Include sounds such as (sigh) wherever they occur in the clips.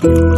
Bye.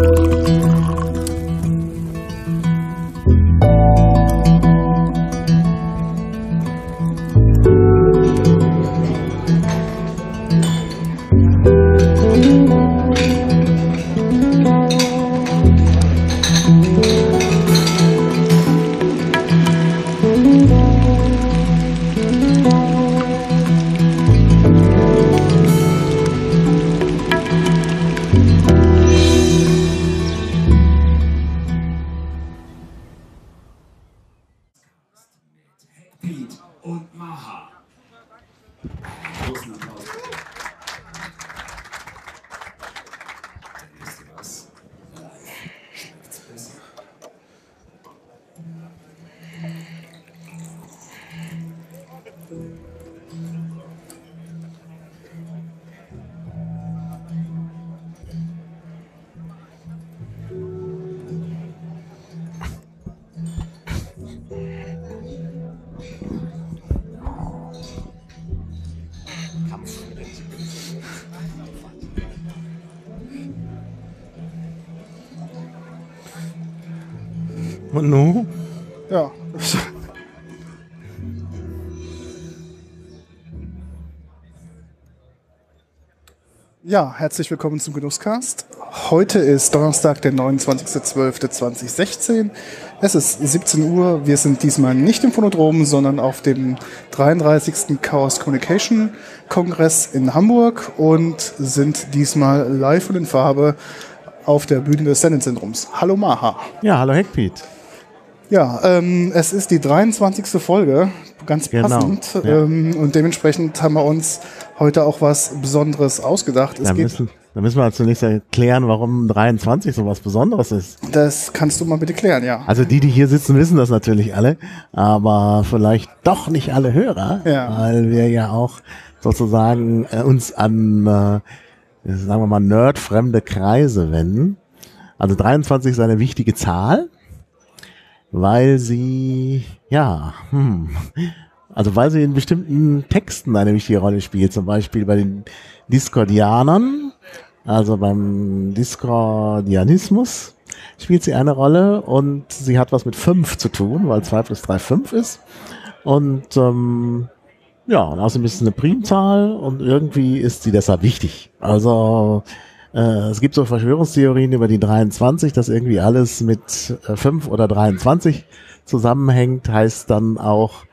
Ja, herzlich willkommen zum Genusscast. Heute ist Donnerstag, der 29.12.2016. Es ist 17 Uhr. Wir sind diesmal nicht im Phonodrom, sondern auf dem 33. Chaos Communication Kongress in Hamburg und sind diesmal live und in Farbe auf der Bühne des Sendenzentrum. Hallo Maha. Ja, hallo Heckpiet. Ja, ähm, es ist die 23. Folge, ganz Genau, passend. ja. Ähm, und dementsprechend haben wir uns heute auch was Besonderes ausgedacht. Es Da müssen, da müssen wir zunächst erklären, warum 23 so was Besonderes ist. das kannst du mal bitte klären, ja. Also die, die hier sitzen, wissen das natürlich alle, aber vielleicht doch nicht alle Hörer, Ja. weil wir ja auch sozusagen äh, uns an, äh, sagen wir mal, nerdfremde Kreise wenden. Also 23 ist eine wichtige Zahl, weil sie, ja, hm, also weil sie in bestimmten Texten eine wichtige Rolle spielt, zum Beispiel bei den Discordianern, also beim Discordianismus spielt sie eine Rolle und sie hat was mit fünf zu tun, weil zwei plus drei fünf ist. Und ähm, ja, und außerdem ist es eine Primzahl und irgendwie ist sie deshalb wichtig. Also äh, es gibt so Verschwörungstheorien über die 23, dass irgendwie alles mit äh, 5 oder 23 zusammenhängt, heißt dann auch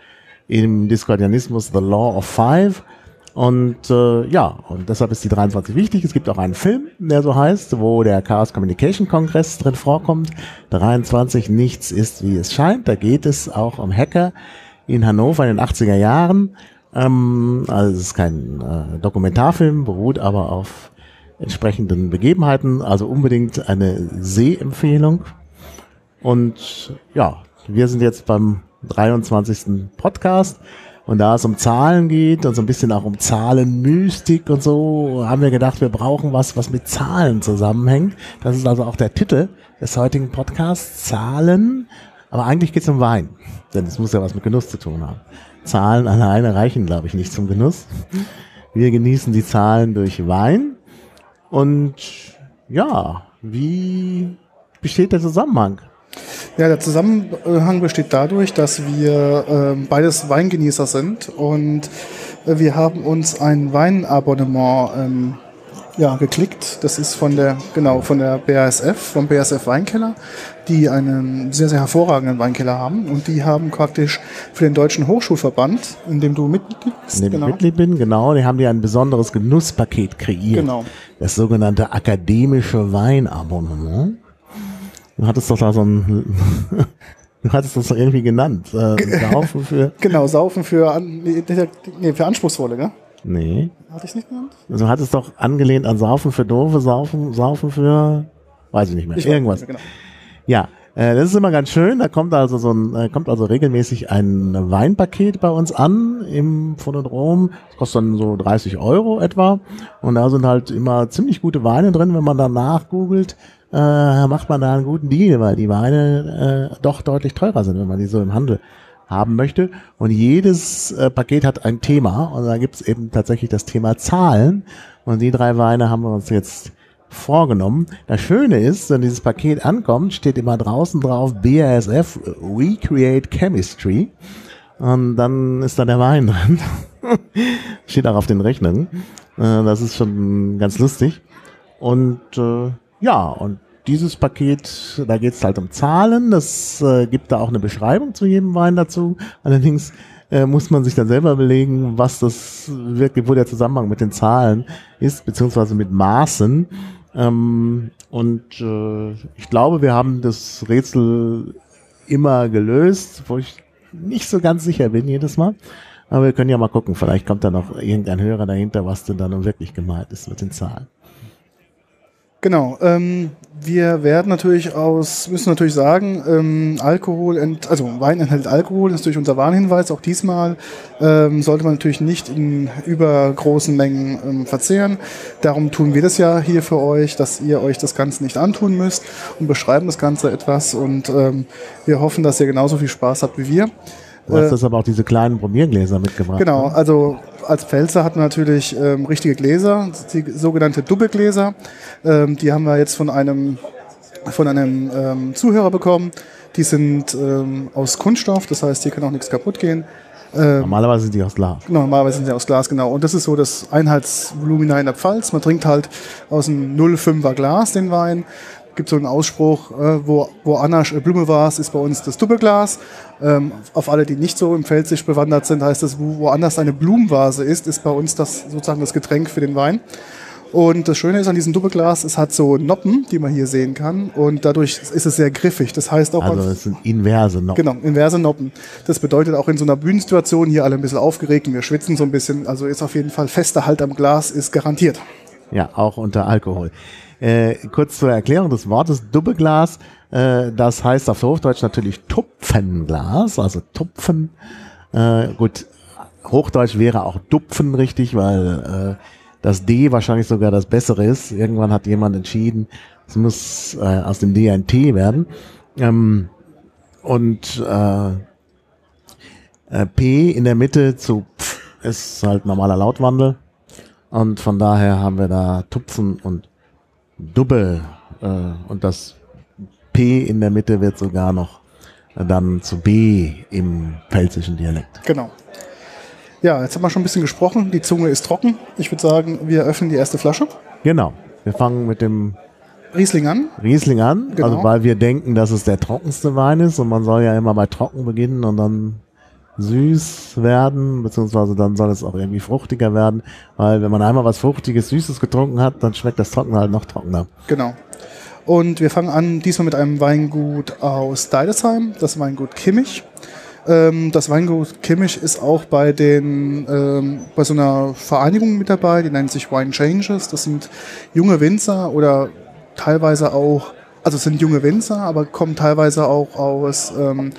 im Discordianismus The Law of Five. Und äh, ja, und deshalb ist die 23 wichtig. Es gibt auch einen Film, der so heißt, wo der Chaos Communication Kongress drin vorkommt. 23 nichts ist, wie es scheint. Da geht es auch um Hacker in Hannover in den 80er Jahren. Ähm, also es ist kein äh, Dokumentarfilm, beruht aber auf entsprechenden Begebenheiten. Also unbedingt eine Sehempfehlung. Und ja, wir sind jetzt beim 23. Podcast. Und da es um Zahlen geht und so ein bisschen auch um Zahlenmystik und so, haben wir gedacht, wir brauchen was, was mit Zahlen zusammenhängt. Das ist also auch der Titel des heutigen Podcasts, Zahlen. Aber eigentlich geht es um Wein, denn es muss ja was mit Genuss zu tun haben. Zahlen alleine reichen, glaube ich, nicht zum Genuss. Wir genießen die Zahlen durch Wein. Und ja, wie besteht der Zusammenhang? Ja, der Zusammenhang besteht dadurch, dass wir ähm, beides Weingenießer sind und äh, wir haben uns ein Weinabonnement ähm, ja, geklickt. Das ist von der, genau, von der BASF, vom BASF Weinkeller, die einen sehr, sehr hervorragenden Weinkeller haben und die haben praktisch für den Deutschen Hochschulverband, in dem du Mitglied bist, in dem ich Mitglied bin, genau, die haben die ein besonderes Genusspaket kreiert. Genau. Das sogenannte akademische Weinabonnement. Du hattest doch da so ein, (laughs) du hattest das doch irgendwie genannt. Äh, (laughs) Saufen für, Genau, Saufen für, an, nee, für Anspruchsvolle, gell? nee. Hatte ich nicht genannt? Also du hattest doch angelehnt an Saufen für Doofe, Saufen, Saufen für, weiß ich nicht mehr, Ich irgendwas. nicht mehr, genau. Ja, äh, das ist immer ganz schön. Da kommt also so ein, äh, kommt also regelmäßig ein Weinpaket bei uns an im Phonodrom. Das kostet dann so 30 Euro etwa. Und da sind halt immer ziemlich gute Weine drin. Wenn man danach googelt, äh, macht man da einen guten Deal, weil die Weine äh, doch deutlich teurer sind, wenn man die so im Handel haben möchte. Und jedes äh, Paket hat ein Thema. Und da gibt's eben tatsächlich das Thema Zahlen. Und die drei Weine haben wir uns jetzt vorgenommen. Das Schöne ist, wenn dieses Paket ankommt, steht immer draußen drauf BASF We Create Chemistry. Und dann ist da der Wein drin. (laughs) steht auch auf den Rechnern. Äh, das ist schon ganz lustig. Und äh, ja, und dieses Paket, da geht es halt um Zahlen. Das äh, gibt da auch eine Beschreibung zu jedem Wein dazu. Allerdings äh, muss man sich dann selber überlegen, was das wirklich, wo der Zusammenhang mit den Zahlen ist, beziehungsweise mit Maßen. Ähm, und äh, ich glaube, wir haben das Rätsel immer gelöst, wo ich nicht so ganz sicher bin jedes Mal. Aber wir können ja mal gucken, vielleicht kommt da noch irgendein Hörer dahinter, was denn da nun wirklich gemeint ist mit den Zahlen. Genau. Ähm, wir werden natürlich aus, müssen natürlich sagen, ähm, Alkohol, ent, also Wein enthält Alkohol, das ist durch unser Warnhinweis. Auch diesmal ähm, sollte man natürlich nicht in übergroßen Mengen ähm, verzehren. Darum tun wir das ja hier für euch, dass ihr euch das Ganze nicht antun müsst und beschreiben das Ganze etwas. Und ähm, wir hoffen, dass ihr genauso viel Spaß habt wie wir. Du hast das aber auch diese kleinen Probiergläser mitgebracht. Genau, ne? also als Pfälzer hat man natürlich ähm, richtige Gläser, die sogenannte Doppelgläser. Ähm, die haben wir jetzt von einem, von einem ähm, Zuhörer bekommen. Die sind ähm, aus Kunststoff, das heißt, hier kann auch nichts kaputt gehen. Ähm, Normalerweise sind die aus Glas. Genau, normalerweise sind sie aus Glas, genau. Und das ist so das Einheitsvolumina in der Pfalz. Man trinkt halt aus einem 0,5er Glas den Wein. Gibt so einen Ausspruch, äh, wo, wo Anasch äh, Blume war, ist bei uns das Doppelglas. Ähm, auf alle, die nicht so im Pfälzisch bewandert sind, heißt es, wo woanders eine Blumenvase ist, ist bei uns das sozusagen das Getränk für den Wein. Und das Schöne ist an diesem Doppelglas, es hat so Noppen, die man hier sehen kann. Und dadurch ist es sehr griffig. Das heißt auch, Also es sind inverse noch. Genau, inverse Noppen. Das bedeutet auch in so einer Bühnensituation hier alle ein bisschen aufgeregt und wir schwitzen so ein bisschen. Also ist auf jeden Fall fester Halt am Glas, ist garantiert. Ja, auch unter Alkohol. Äh, kurz zur Erklärung des Wortes Dubbeglas. Äh, das heißt auf Hochdeutsch natürlich Tupfenglas, also Tupfen. Äh, gut, Hochdeutsch wäre auch Dupfen richtig, weil äh, das D wahrscheinlich sogar das Bessere ist. Irgendwann hat jemand entschieden, es muss äh, aus dem D ein T werden. Ähm, und äh, äh, P in der Mitte zu Pf ist halt normaler Lautwandel. Und von daher haben wir da Tupfen und Dubbe. Äh, und das P in der Mitte wird sogar noch äh, dann zu B im pfälzischen Dialekt. Genau. Ja, jetzt haben wir schon ein bisschen gesprochen. Die Zunge ist trocken. Ich würde sagen, wir öffnen die erste Flasche. Genau. Wir fangen mit dem Riesling an. Riesling an, Genau. also weil wir denken, dass es der trockenste Wein ist und man soll ja immer bei trocken beginnen und dann süß werden, beziehungsweise dann soll es auch irgendwie fruchtiger werden, weil wenn man einmal was Fruchtiges, Süßes getrunken hat, dann schmeckt das Trocken halt noch trockener. Genau. Und wir fangen an diesmal mit einem Weingut aus Deidesheim, das Weingut Kimmich. Ähm, das Weingut Kimmich ist auch bei den ähm, bei so einer Vereinigung mit dabei, die nennt sich Wine Changes. Das sind junge Winzer oder teilweise auch, also es sind junge Winzer, aber kommen teilweise auch aus ähm,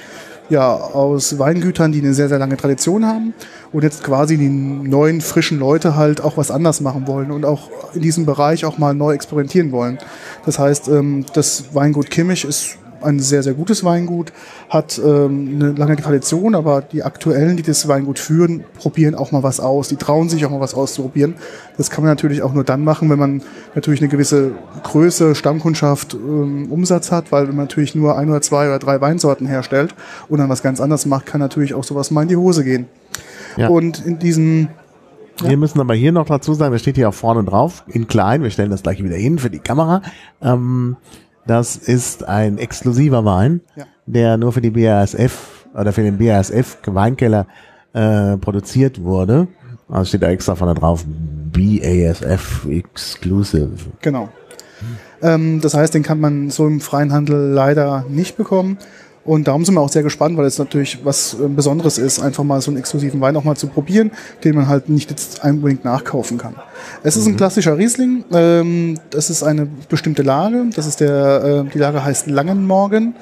ja, aus Weingütern, die eine sehr, sehr lange Tradition haben und jetzt quasi die neuen, frischen Leute halt auch was anders machen wollen und auch in diesem Bereich auch mal neu experimentieren wollen. Das heißt, ähm, das Weingut Kimmich ist ein sehr, sehr gutes Weingut, hat ähm, eine lange Tradition, aber die aktuellen, die das Weingut führen, probieren auch mal was aus. Die trauen sich auch mal was auszuprobieren. Das kann man natürlich auch nur dann machen, wenn man natürlich eine gewisse Größe, Stammkundschaft, ähm, Umsatz hat, weil wenn man natürlich nur ein oder zwei oder drei Weinsorten herstellt und dann was ganz anderes macht, kann natürlich auch sowas mal in die Hose gehen. Ja. Und in diesem Wir müssen aber hier noch dazu sagen, das steht hier auch vorne drauf, in klein, wir stellen das gleich wieder hin für die Kamera. Ähm, das ist ein exklusiver Wein, Ja. der nur für die BASF oder für den BASF Weinkeller äh, produziert wurde. Also steht da extra vorne drauf, BASF Exclusive. Genau. Ähm, das heißt, den kann man so im freien Handel leider nicht bekommen. Und darum sind wir auch sehr gespannt, weil es natürlich was äh, Besonderes ist, einfach mal so einen exklusiven Wein auch mal zu probieren, den man halt nicht jetzt unbedingt nachkaufen kann. Es ist ein klassischer Riesling. Ähm, das ist eine bestimmte Lage. Das ist der, äh, die Lage heißt Langenmorgen.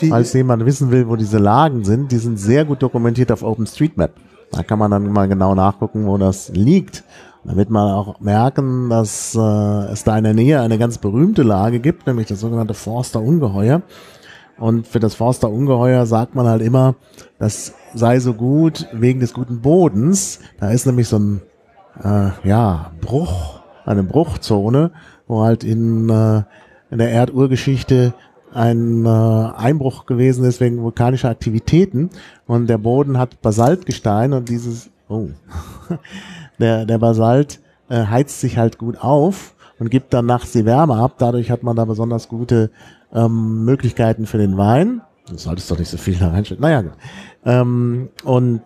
Die Falls jemand wissen will, wo diese Lagen sind, die sind sehr gut dokumentiert auf OpenStreetMap. Da kann man dann mal genau nachgucken, wo das liegt. Damit man auch merken, dass äh, es da in der Nähe eine ganz berühmte Lage gibt, nämlich das sogenannte Forster Ungeheuer. Und für das Forster Ungeheuer sagt man halt immer, das sei so gut wegen des guten Bodens. Da ist nämlich so ein äh, ja, Bruch eine Bruchzone, wo halt in, äh, in der Erdurgeschichte ein äh, Einbruch gewesen ist wegen vulkanischer Aktivitäten und der Boden hat Basaltgestein und dieses, oh, (laughs) der, der Basalt äh, heizt sich halt gut auf und gibt dann nachts die Wärme ab. Dadurch hat man da besonders gute ähm, Möglichkeiten für den Wein. Du solltest doch nicht so viel da reinstecken. Naja, gut. Ähm, und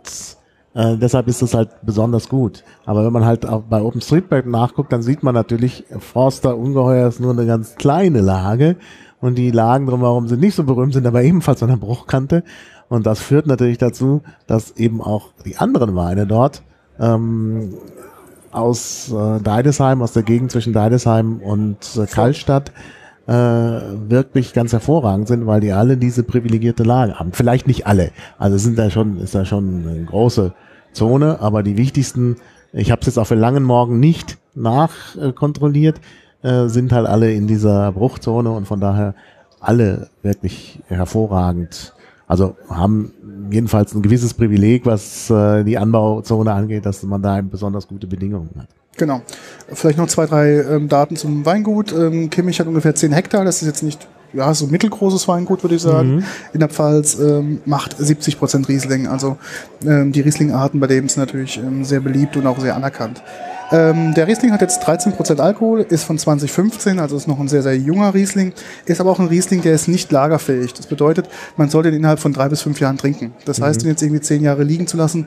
äh, deshalb ist es halt besonders gut. Aber wenn man halt auch bei OpenStreetMap nachguckt, dann sieht man natürlich, Forster Ungeheuer ist nur eine ganz kleine Lage und die Lagen drumherum sind nicht so berühmt, sind aber ebenfalls an der Bruchkante. Und das führt natürlich dazu, dass eben auch die anderen Weine dort ähm, aus äh, Deidesheim, aus der Gegend zwischen Deidesheim und äh, Kallstadt, äh, wirklich ganz hervorragend sind, weil die alle diese privilegierte Lage haben. Vielleicht nicht alle, also sind da schon, ist da schon eine große Zone, aber die wichtigsten, ich habe es jetzt auch für langen Morgen nicht nachkontrolliert, äh, sind halt alle in dieser Bruchzone und von daher alle wirklich hervorragend. Also haben jedenfalls ein gewisses Privileg, was äh, die Anbauzone angeht, dass man da besonders gute Bedingungen hat. Genau. Vielleicht noch zwei, drei ähm, Daten zum Weingut. Ähm, Kimmich hat ungefähr 10 Hektar. Das ist jetzt nicht ja, so mittelgroßes Weingut, würde ich sagen. Mhm. In der Pfalz ähm, macht 70 Prozent Riesling. Also ähm, die Riesling-Arten bei dem sind natürlich ähm, sehr beliebt und auch sehr anerkannt. Ähm, der Riesling hat jetzt 13% Alkohol, ist von 2015, also ist noch ein sehr, sehr junger Riesling, ist aber auch ein Riesling, der ist nicht lagerfähig. Das bedeutet, man sollte ihn innerhalb von drei bis fünf Jahren trinken. Das heißt, ihn jetzt irgendwie zehn Jahre liegen zu lassen,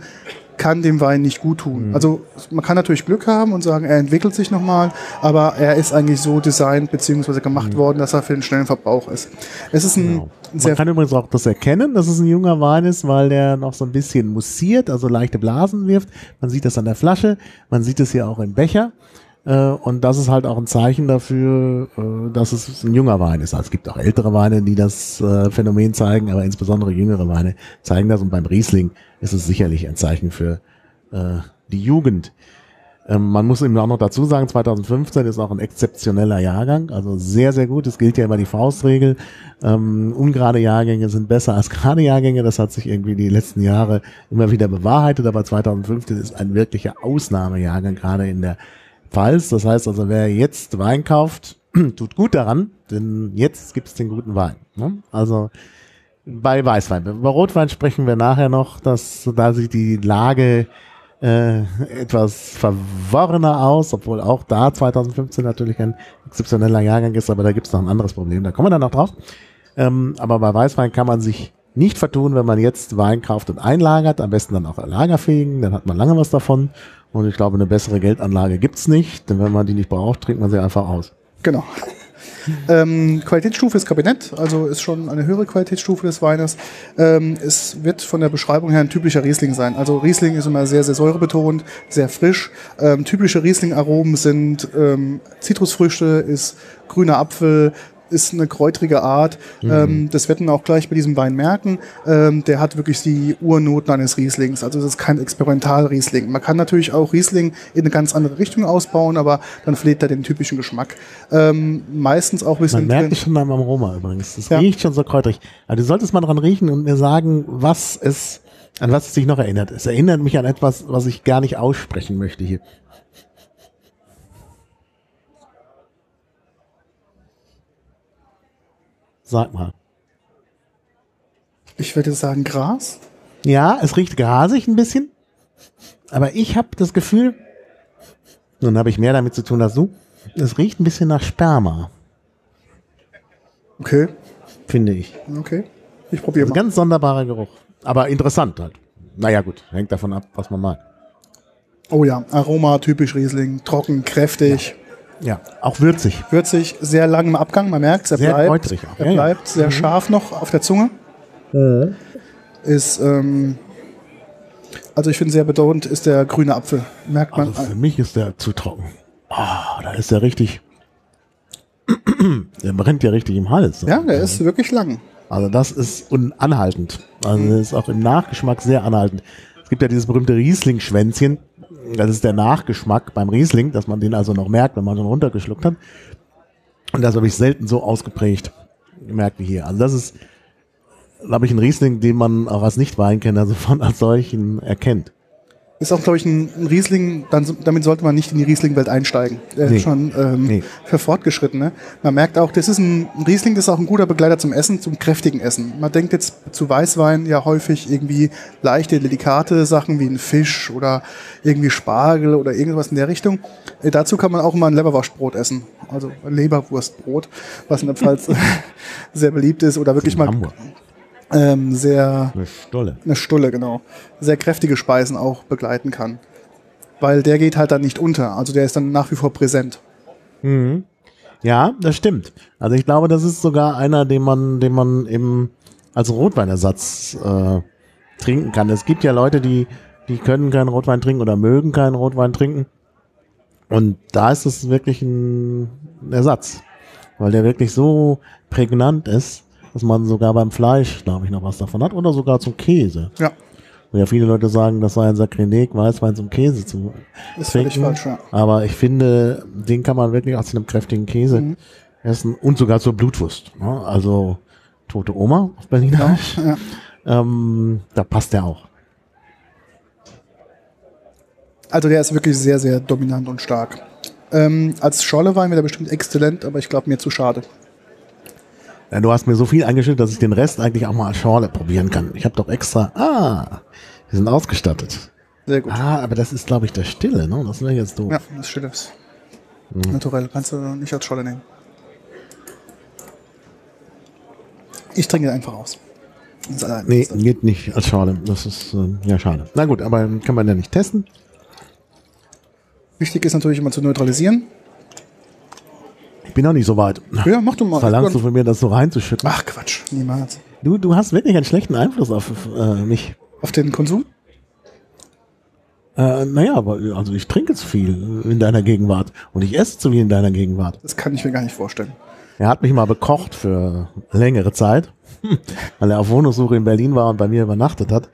kann dem Wein nicht gut tun. Mhm. Also man kann natürlich Glück haben und sagen, er entwickelt sich nochmal, aber er ist eigentlich so designt bzw. gemacht worden, dass er für den schnellen Verbrauch ist. Es ist ein Mhm. Genau. sehr Man kann übrigens auch das erkennen, dass es ein junger Wein ist, weil der noch so ein bisschen mussiert, also leichte Blasen wirft. Man sieht das an der Flasche, man sieht es hier auch im Becher. Äh, Und das ist halt auch ein Zeichen dafür, äh, dass es ein junger Wein ist. Also es gibt auch ältere Weine, die das äh, Phänomen zeigen, aber insbesondere jüngere Weine zeigen das. Und beim Riesling ist es sicherlich ein Zeichen für die Jugend. Ähm, man muss eben auch noch dazu sagen, 2015 ist auch ein exzeptioneller Jahrgang, also sehr, sehr gut. Es gilt ja immer die Faustregel. Ähm, ungerade Jahrgänge sind besser als gerade Jahrgänge. Das hat sich irgendwie die letzten Jahre immer wieder bewahrheitet, aber 2015 ist ein wirklicher Ausnahmejahrgang, gerade in der Pfalz. Das heißt also, wer jetzt Wein kauft, (clears throat) tut gut daran, denn jetzt gibt's den guten Wein. Ne? Also bei Weißwein. Bei Rotwein sprechen wir nachher noch, dass da sich die Lage äh, etwas verworrener aus, obwohl auch da 2015 natürlich ein exzeptioneller Jahrgang ist, aber da gibt's noch ein anderes Problem. Da kommen wir dann noch drauf. Ähm, aber bei Weißwein kann man sich nicht vertun, wenn man jetzt Wein kauft und einlagert, am besten dann auch lagerfähigen, dann hat man lange was davon. Und ich glaube, eine bessere Geldanlage gibt's nicht, denn wenn man die nicht braucht, trinkt man sie einfach aus. Genau. (laughs) Ähm, Qualitätsstufe ist Kabinett, also ist schon eine höhere Qualitätsstufe des Weines. Ähm, es wird von der Beschreibung her ein typischer Riesling sein. Also Riesling ist immer sehr, sehr säurebetont, sehr frisch. Ähm, typische Riesling-Aromen sind ähm, Zitrusfrüchte, ist grüner Apfel, ist eine kräutrige Art. Ähm, das wird man auch gleich bei diesem Wein merken. Ähm, der hat wirklich die Urnoten eines Rieslings. Also es ist kein Experimental-Riesling. Man kann natürlich auch Riesling in eine ganz andere Richtung ausbauen, aber dann verliert er den typischen Geschmack. Ähm, meistens auch ein bisschen Man merkt es schon beim Aroma übrigens. Es Ja. riecht schon so kräutrig. Aber du solltest mal dran riechen und mir sagen, was es, an was es sich noch erinnert. Es erinnert mich an etwas, was ich gar nicht aussprechen möchte hier. Sag mal. Ich würde sagen Gras. Ja, es riecht grasig ein bisschen. Aber ich habe das Gefühl, nun habe ich mehr damit zu tun als du, es riecht ein bisschen nach Sperma, Okay, finde ich. okay. Ich probiere Also mal. ganz sonderbarer Geruch. Aber interessant halt. Naja, gut, hängt davon ab, was man mag. Oh ja, Aroma, typisch Riesling, trocken, kräftig, Ja, auch würzig. würzig, sehr lang im Abgang. Man merkt, er Sehr bleibt, er ja, ja. bleibt sehr scharf noch auf der Zunge. Ist, ähm, also ich finde sehr bedeutend ist der grüne Apfel. Merkt man. Also für mich ist der zu trocken. Ah, da ist der richtig. (clears throat) der brennt ja richtig im Hals. ja, der ist wirklich lang. Also das ist anhaltend. Also das ist auch im Nachgeschmack sehr anhaltend. Es gibt ja dieses berühmte Riesling-Schwänzchen. Das ist der Nachgeschmack beim Riesling, dass man den also noch merkt, wenn man schon runtergeschluckt hat. Und das habe ich selten so ausgeprägt gemerkt wie hier. Also das ist, glaube ich, ein Riesling, den man auch als Nicht-Weinkenner (laughs) sofort als solchen erkennt. Ist auch, glaube ich, ein, ein Riesling, dann, damit sollte man nicht in die Riesling-Welt einsteigen. Der Nee. schon ähm, Nee. für Fortgeschrittene. Man merkt auch, das ist ein ein Riesling, das ist auch ein guter Begleiter zum Essen, zum kräftigen Essen. Man denkt jetzt zu Weißwein ja häufig irgendwie leichte, delikate Sachen wie ein Fisch oder irgendwie Spargel oder irgendwas in der Richtung. Äh, dazu kann man auch mal ein Leberwurstbrot essen. Also Leberwurstbrot, was in der Pfalz (laughs) (laughs) sehr beliebt ist oder wirklich mal Hamburg. Ähm, sehr Eine Stolle. eine Stulle, genau. Sehr kräftige Speisen auch begleiten kann. Weil der geht halt dann nicht unter. Also der ist dann nach wie vor präsent. Ja, das stimmt. Also ich glaube, das ist sogar einer, den man, den man eben als Rotweinersatz äh, trinken kann. Es gibt ja Leute, die, die können keinen Rotwein trinken oder mögen keinen Rotwein trinken. Und da ist es wirklich ein Ersatz, weil der wirklich so prägnant ist, dass man sogar beim Fleisch, glaube ich, noch was davon hat oder sogar zum Käse. Ja, Wo ja viele Leute sagen, das sei ein Sakrileg, Weißwein zum Käse zu ist völlig trinken. falsch, ja. Aber ich finde, den kann man wirklich auch zu einem kräftigen Käse Mhm. essen und sogar zur Blutwurst. Ne? Also tote Oma auf Berliner. ja. Ähm, da passt der auch. Also der ist wirklich sehr, sehr dominant und stark. Ähm, als Schorlewein wäre der bestimmt exzellent, aber ich glaube mir zu schade. Du hast mir so viel eingeschüttet, dass ich den Rest eigentlich auch mal als Schorle probieren kann. Ich habe doch extra. Ah, wir sind ausgestattet. Sehr gut. Ah, aber das ist, glaube ich, der Stille, ne? Das wäre jetzt doof. Ja, das steht das. Mhm. Naturell, kannst du nicht als Scholle nehmen. Ich trinke einfach aus. Ist. Nee, geht nicht als Schorle. Das ist äh, ja schade. Na gut, aber kann man ja nicht testen. Wichtig ist natürlich immer zu neutralisieren. Ich bin noch nicht so weit. Ja, mach du mal. Verlangst du von mir, das so reinzuschütten? Ach Quatsch, niemals. Du, du hast wirklich einen schlechten Einfluss auf äh, mich. Auf den Konsum? Äh, naja, aber also ich trinke zu viel in deiner Gegenwart und ich esse zu viel in deiner Gegenwart. Das kann ich mir gar nicht vorstellen. Er hat mich mal bekocht für längere Zeit, (laughs) weil er auf Wohnungssuche in Berlin war und bei mir übernachtet hat.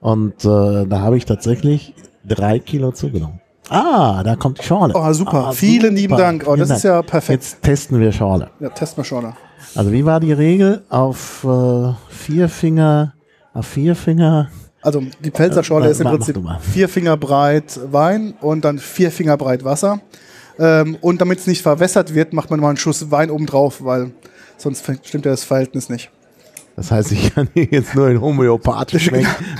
Und äh, da habe ich tatsächlich drei Kilo zugenommen. Ah, da kommt die Schorle. Oh, super. Ah, Vielen lieben Dank. Oh, Vielen das ist ja perfekt. Jetzt testen wir Schorle. Ja, test mal Schorle. Also wie war die Regel? Auf äh, vier Finger, auf vier Finger. Also die Pfälzer Schorle Äh, ist im mach- mach Prinzip mal. vier Finger breit Wein und dann vier Finger breit Wasser. Ähm, und damit es nicht verwässert wird, macht man mal einen Schuss Wein oben drauf, weil sonst stimmt ja das Verhältnis nicht. Das heißt, ich kann hier jetzt nur in homöopathisch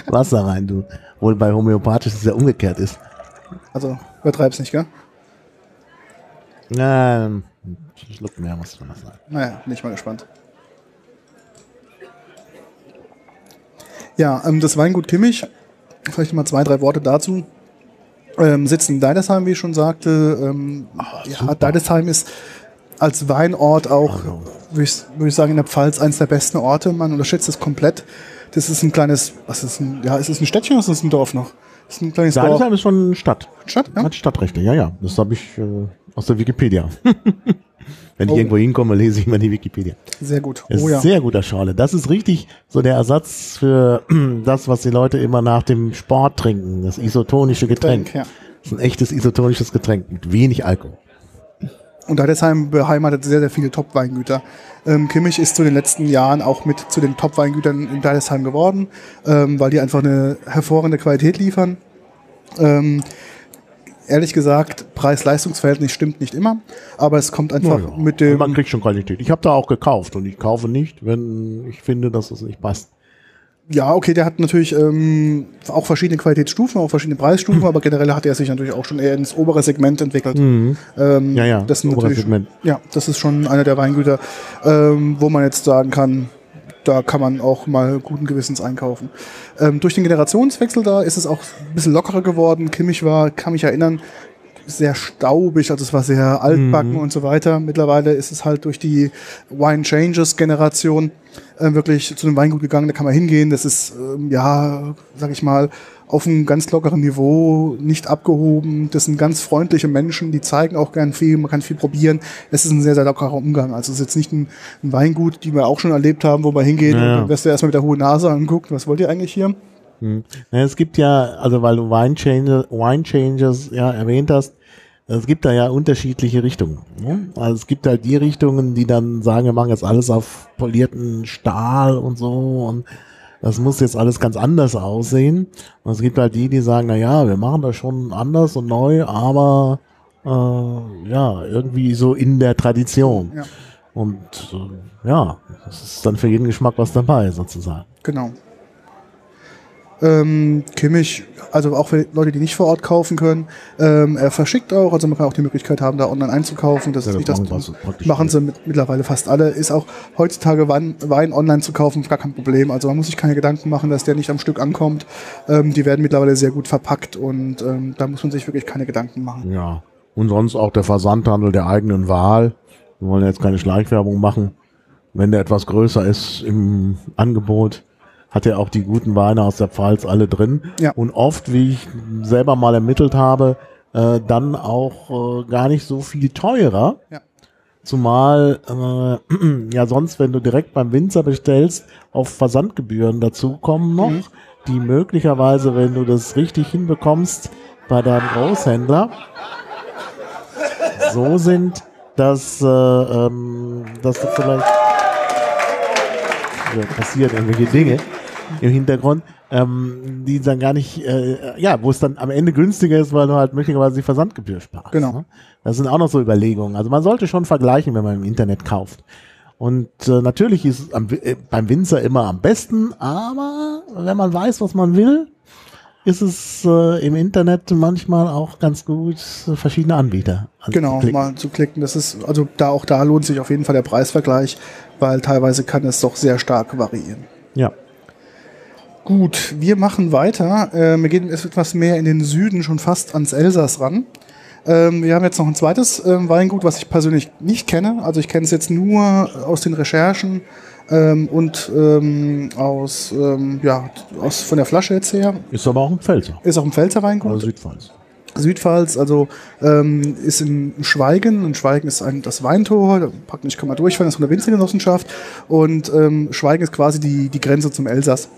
Wasser rein tun. Wohl bei homöopathisch es ja umgekehrt ist. Also übertreib's nicht, gell? Na, ein Schluck mehr muss man sagen. Naja, bin ich mal gespannt. Ja, ähm, das Weingut Kimmich, vielleicht mal zwei, drei Worte dazu. Ähm, sitzt in Deidesheim, wie ich schon sagte. Ähm, ja, Deidesheim ist als Weinort auch, würde ich, würd ich sagen, in der Pfalz eines der besten Orte. Man unterschätzt es komplett. Das ist ein kleines, was ist ein, ja, ist es ein Städtchen oder ist es ein Dorf noch? Das ist ein kleines Dorf. Deidesheim ist schon Stadt. Stadt, ja? Hat Stadtrechte, ja, ja. Das habe ich äh, aus der Wikipedia. (laughs) Wenn ich Oh. irgendwo hinkomme, lese ich immer die Wikipedia. Sehr gut. Oh ist ja. sehr guter Schorle. Das ist richtig so der Ersatz für (clears throat) das, was die Leute immer nach dem Sport trinken. Das isotonische Getränk. Getränk, ja. Das ist ein echtes isotonisches Getränk mit wenig Alkohol. Und Deidesheim beheimatet sehr, sehr viele Top-Weingüter. Ähm, Kimmich ist zu den letzten Jahren auch mit zu den Top-Weingütern in Deidesheim geworden, ähm, weil die einfach eine hervorragende Qualität liefern. Ähm, ehrlich gesagt, Preis-Leistungs-Verhältnis stimmt nicht immer, aber es kommt einfach Ja, ja. mit dem... Man kriegt schon Qualität. Ich habe da auch gekauft und ich kaufe nicht, wenn ich finde, dass es nicht passt. Ja, okay, der hat natürlich ähm, auch verschiedene Qualitätsstufen, auch verschiedene Preisstufen, (clears throat) aber generell hat er sich natürlich auch schon eher ins obere Segment entwickelt. Ähm, Ja, ja, das natürlich, Segment. Ja, das ist schon einer der Weingüter, ähm, wo man jetzt sagen kann, da kann man auch mal guten Gewissens einkaufen. Ähm, durch den Generationswechsel da ist es auch ein bisschen lockerer geworden. Kimmich war, kann mich erinnern, sehr staubig, also es war sehr altbacken und so weiter. Mittlerweile ist es halt durch die Wine Changes Generation äh, wirklich zu einem Weingut gegangen, da kann man hingehen. Das ist, ähm, ja, sag ich mal, auf einem ganz lockeren Niveau, nicht abgehoben. Das sind ganz freundliche Menschen, die zeigen auch gern viel, man kann viel probieren. Es ist ein sehr, sehr lockerer Umgang. Also es ist jetzt nicht ein, ein Weingut, die wir auch schon erlebt haben, wo man hingeht Ja, und dann wirst du erstmal mit der hohen Nase anguckt. Was wollt ihr eigentlich hier? Ja, es gibt ja, also weil du Wine, Changes, Wine Changes ja erwähnt hast, es gibt da ja unterschiedliche Richtungen. Ne? Also es gibt halt die Richtungen, die dann sagen, wir machen jetzt alles auf polierten Stahl und so und das muss jetzt alles ganz anders aussehen. Und es gibt halt die, die sagen, na ja, wir machen das schon anders und neu, aber äh, ja, irgendwie so in der Tradition. Ja. Und äh, ja, es ist dann für jeden Geschmack was dabei, sozusagen. Genau. Ähm, Kimmich, also auch für Leute, die nicht vor Ort kaufen können, ähm, er verschickt auch, also man kann auch die Möglichkeit haben, da online einzukaufen. Das Ja, ist das nicht das, machen machen sie mit, mittlerweile fast alle. Ist auch heutzutage Wein, Wein online zu kaufen, gar kein Problem. Also man muss sich keine Gedanken machen, dass der nicht am Stück ankommt. Ähm, die werden mittlerweile sehr gut verpackt und ähm, da muss man sich wirklich keine Gedanken machen. Ja. Und sonst auch der Versandhandel der eigenen Wahl. Wir wollen jetzt keine Schleichwerbung machen. Wenn der etwas größer ist im Angebot, hat er auch die guten Weine aus der Pfalz alle drin. Ja. Und oft, wie ich selber mal ermittelt habe, äh, dann auch äh, gar nicht so viel teurer. Ja. Zumal äh, (clears throat) ja sonst, wenn du direkt beim Winzer bestellst, auf Versandgebühren dazukommen noch, Mhm. die möglicherweise, wenn du das richtig hinbekommst, bei deinem Großhändler so sind, dass, äh, ähm, dass du vielleicht ja, passieren irgendwelche Dinge im Hintergrund, ähm, die dann gar nicht, äh, ja, wo es dann am Ende günstiger ist, weil du halt möglicherweise die Versandgebühr sparst. Genau. Ne? Das sind auch noch so Überlegungen. Also man sollte schon vergleichen, wenn man im Internet kauft. Und äh, natürlich ist es am, äh, beim Winzer immer am besten, aber wenn man weiß, was man will, ist es äh, im Internet manchmal auch ganz gut, verschiedene Anbieter. Genau, anzuklicken. mal zu klicken. Das ist, also da auch da lohnt sich auf jeden Fall der Preisvergleich, weil teilweise kann es doch sehr stark variieren. Ja. Gut, wir machen weiter. Äh, wir gehen jetzt etwas mehr in den Süden, schon fast ans Elsass ran. Ähm, wir haben jetzt noch ein zweites ähm, Weingut, was ich persönlich nicht kenne. Also ich kenne es jetzt nur aus den Recherchen ähm, und ähm, aus, ähm, ja, aus von der Flasche jetzt her. Ist aber auch ein Pfälzer. Ist auch ein Pfälzer Weingut. Also Südpfalz. Südpfalz, also ähm, ist in Schweigen. Und Schweigen ist ein, das Weintor, da praktisch kann man durchfahren, das ist von der Winzergenossenschaft. Und ähm, Schweigen ist quasi die, die Grenze zum Elsass.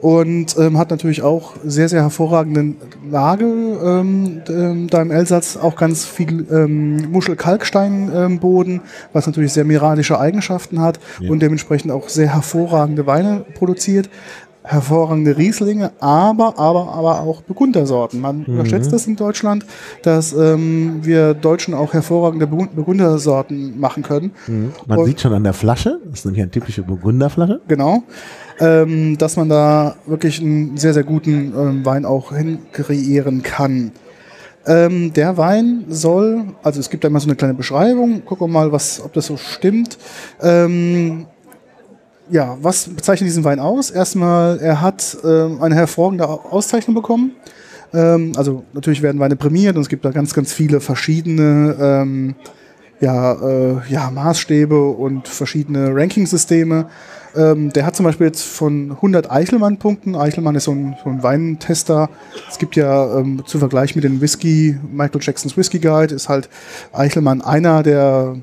Und ähm, hat natürlich auch sehr, sehr hervorragende Lage ähm, ähm, da im Elsass. Auch ganz viel ähm, Muschel-Kalkstein-Boden, was natürlich sehr mineralische Eigenschaften hat Ja. und dementsprechend auch sehr hervorragende Weine produziert. Hervorragende Rieslinge, aber, aber, aber auch Burgundersorten. Man unterschätzt das in Deutschland, dass ähm, wir Deutschen auch hervorragende Burgundersorten machen können. Man Und- sieht schon an der Flasche, das ist nämlich eine typische Burgunderflasche. Genau. Ähm, dass man da wirklich einen sehr, sehr guten ähm, Wein auch hinkreieren kann. Ähm, der Wein soll, also es gibt da immer so eine kleine Beschreibung, gucken wir mal, was, ob das so stimmt. Ähm, ja, was bezeichnet diesen Wein aus? Erstmal, er hat ähm, eine hervorragende Au- Auszeichnung bekommen. Ähm, also natürlich werden Weine prämiert und es gibt da ganz, ganz viele verschiedene ähm, ja, äh, ja, Maßstäbe und verschiedene Rankingsysteme. Ähm, der hat zum Beispiel jetzt von 100 Eichelmann-Punkten. Eichelmann ist so ein, so ein Weintester. Es gibt ja ähm, zu Vergleich mit dem Whisky, Michael Jacksons Whisky Guide, ist halt Eichelmann einer der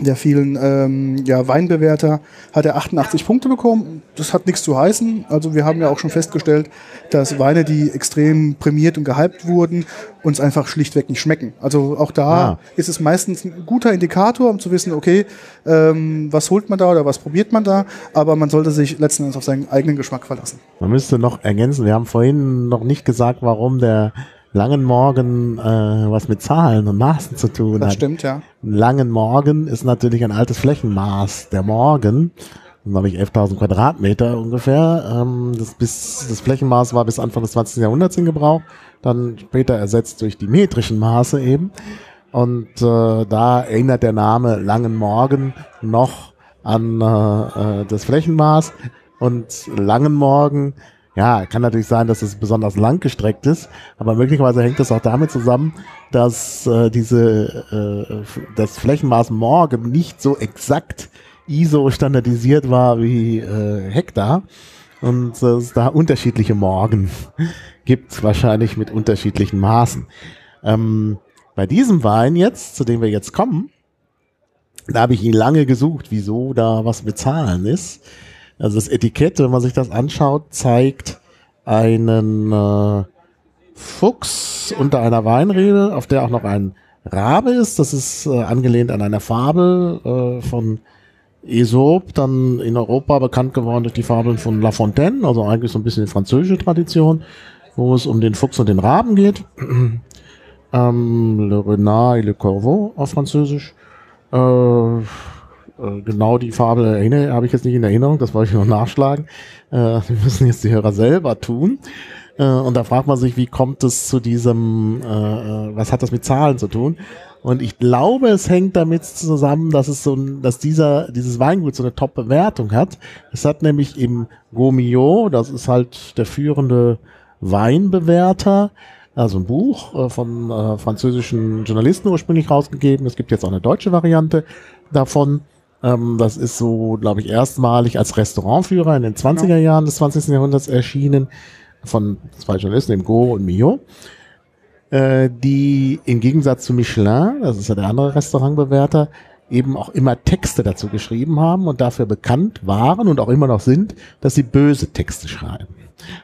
der vielen ähm, ja, Weinbewerter hat er 88 Punkte bekommen. Das hat nichts zu heißen. Also wir haben ja auch schon festgestellt, dass Weine, die extrem prämiert und gehypt wurden, uns einfach schlichtweg nicht schmecken. Also auch da Ah. ist es meistens ein guter Indikator, um zu wissen, okay, ähm, was holt man da oder was probiert man da. Aber man sollte sich letzten Endes auf seinen eigenen Geschmack verlassen. Man müsste noch ergänzen, wir haben vorhin noch nicht gesagt, warum der langen Morgen äh, was mit Zahlen und Maßen zu tun Das hat. stimmt, ja. Langen Morgen ist natürlich ein altes Flächenmaß. Der Morgen, dann habe ich 11.000 Quadratmeter ungefähr. Ähm, das, bis, das Flächenmaß war bis Anfang des 20. Jahrhunderts in Gebrauch, dann später ersetzt durch die metrischen Maße eben. Und äh, da erinnert der Name Langen Morgen noch an äh, äh, das Flächenmaß. Und Langen Morgen, ja, kann natürlich sein, dass es besonders lang gestreckt ist, aber möglicherweise hängt es auch damit zusammen, dass äh, diese äh, das Flächenmaß Morgen nicht so exakt ISO standardisiert war wie äh, Hektar und äh, es da unterschiedliche Morgen (laughs) gibt, wahrscheinlich mit unterschiedlichen Maßen. Ähm, bei diesem Wein jetzt, zu dem wir jetzt kommen, da habe ich ihn lange gesucht, wieso da was mit Zahlen ist. Also das Etikett, wenn man sich das anschaut, zeigt einen äh, Fuchs unter einer Weinrebe, auf der auch noch ein Rabe ist. Das ist äh, angelehnt an eine Fabel äh, von Aesop, dann in Europa bekannt geworden durch die Fabeln von La Fontaine, also eigentlich so ein bisschen die französische Tradition, wo es um den Fuchs und den Raben geht. ähm, Le Renard et le Corbeau auf Französisch. Äh, genau die Fabel erinnere, habe ich jetzt nicht in Erinnerung, das wollte ich noch nachschlagen. Äh, müssen jetzt die Hörer selber tun. Äh, und da fragt man sich, wie kommt es zu diesem, äh, äh, was hat das mit Zahlen zu tun? Und ich glaube, es hängt damit zusammen, dass es so, ein, dass dieser, dieses Weingut so eine Top-Bewertung hat. Es hat nämlich im Gomio, das ist halt der führende Weinbewerter, also ein Buch äh, von äh, französischen Journalisten ursprünglich rausgegeben. Es gibt jetzt auch eine deutsche Variante davon. Ähm, das ist so, glaube ich, erstmalig als Restaurantführer in den 20er Jahren des 20. Jahrhunderts erschienen von zwei Journalisten, dem Go und Mio, äh, die im Gegensatz zu Michelin, das ist ja der andere Restaurantbewerter, eben auch immer Texte dazu geschrieben haben und dafür bekannt waren und auch immer noch sind, dass sie böse Texte schreiben.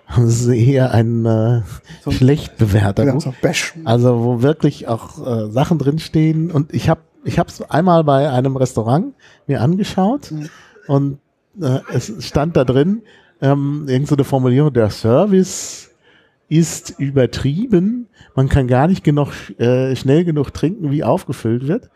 Das ist eher ein äh, So- schlecht bewerter Ja, so Bash. Also wo wirklich auch äh, Sachen drinstehen. Und ich habe ich habe es einmal bei einem Restaurant mir angeschaut und äh, es stand da drin ähm, irgend so eine Formulierung, der Service ist übertrieben. Man kann gar nicht genug, äh, schnell genug trinken, wie aufgefüllt wird.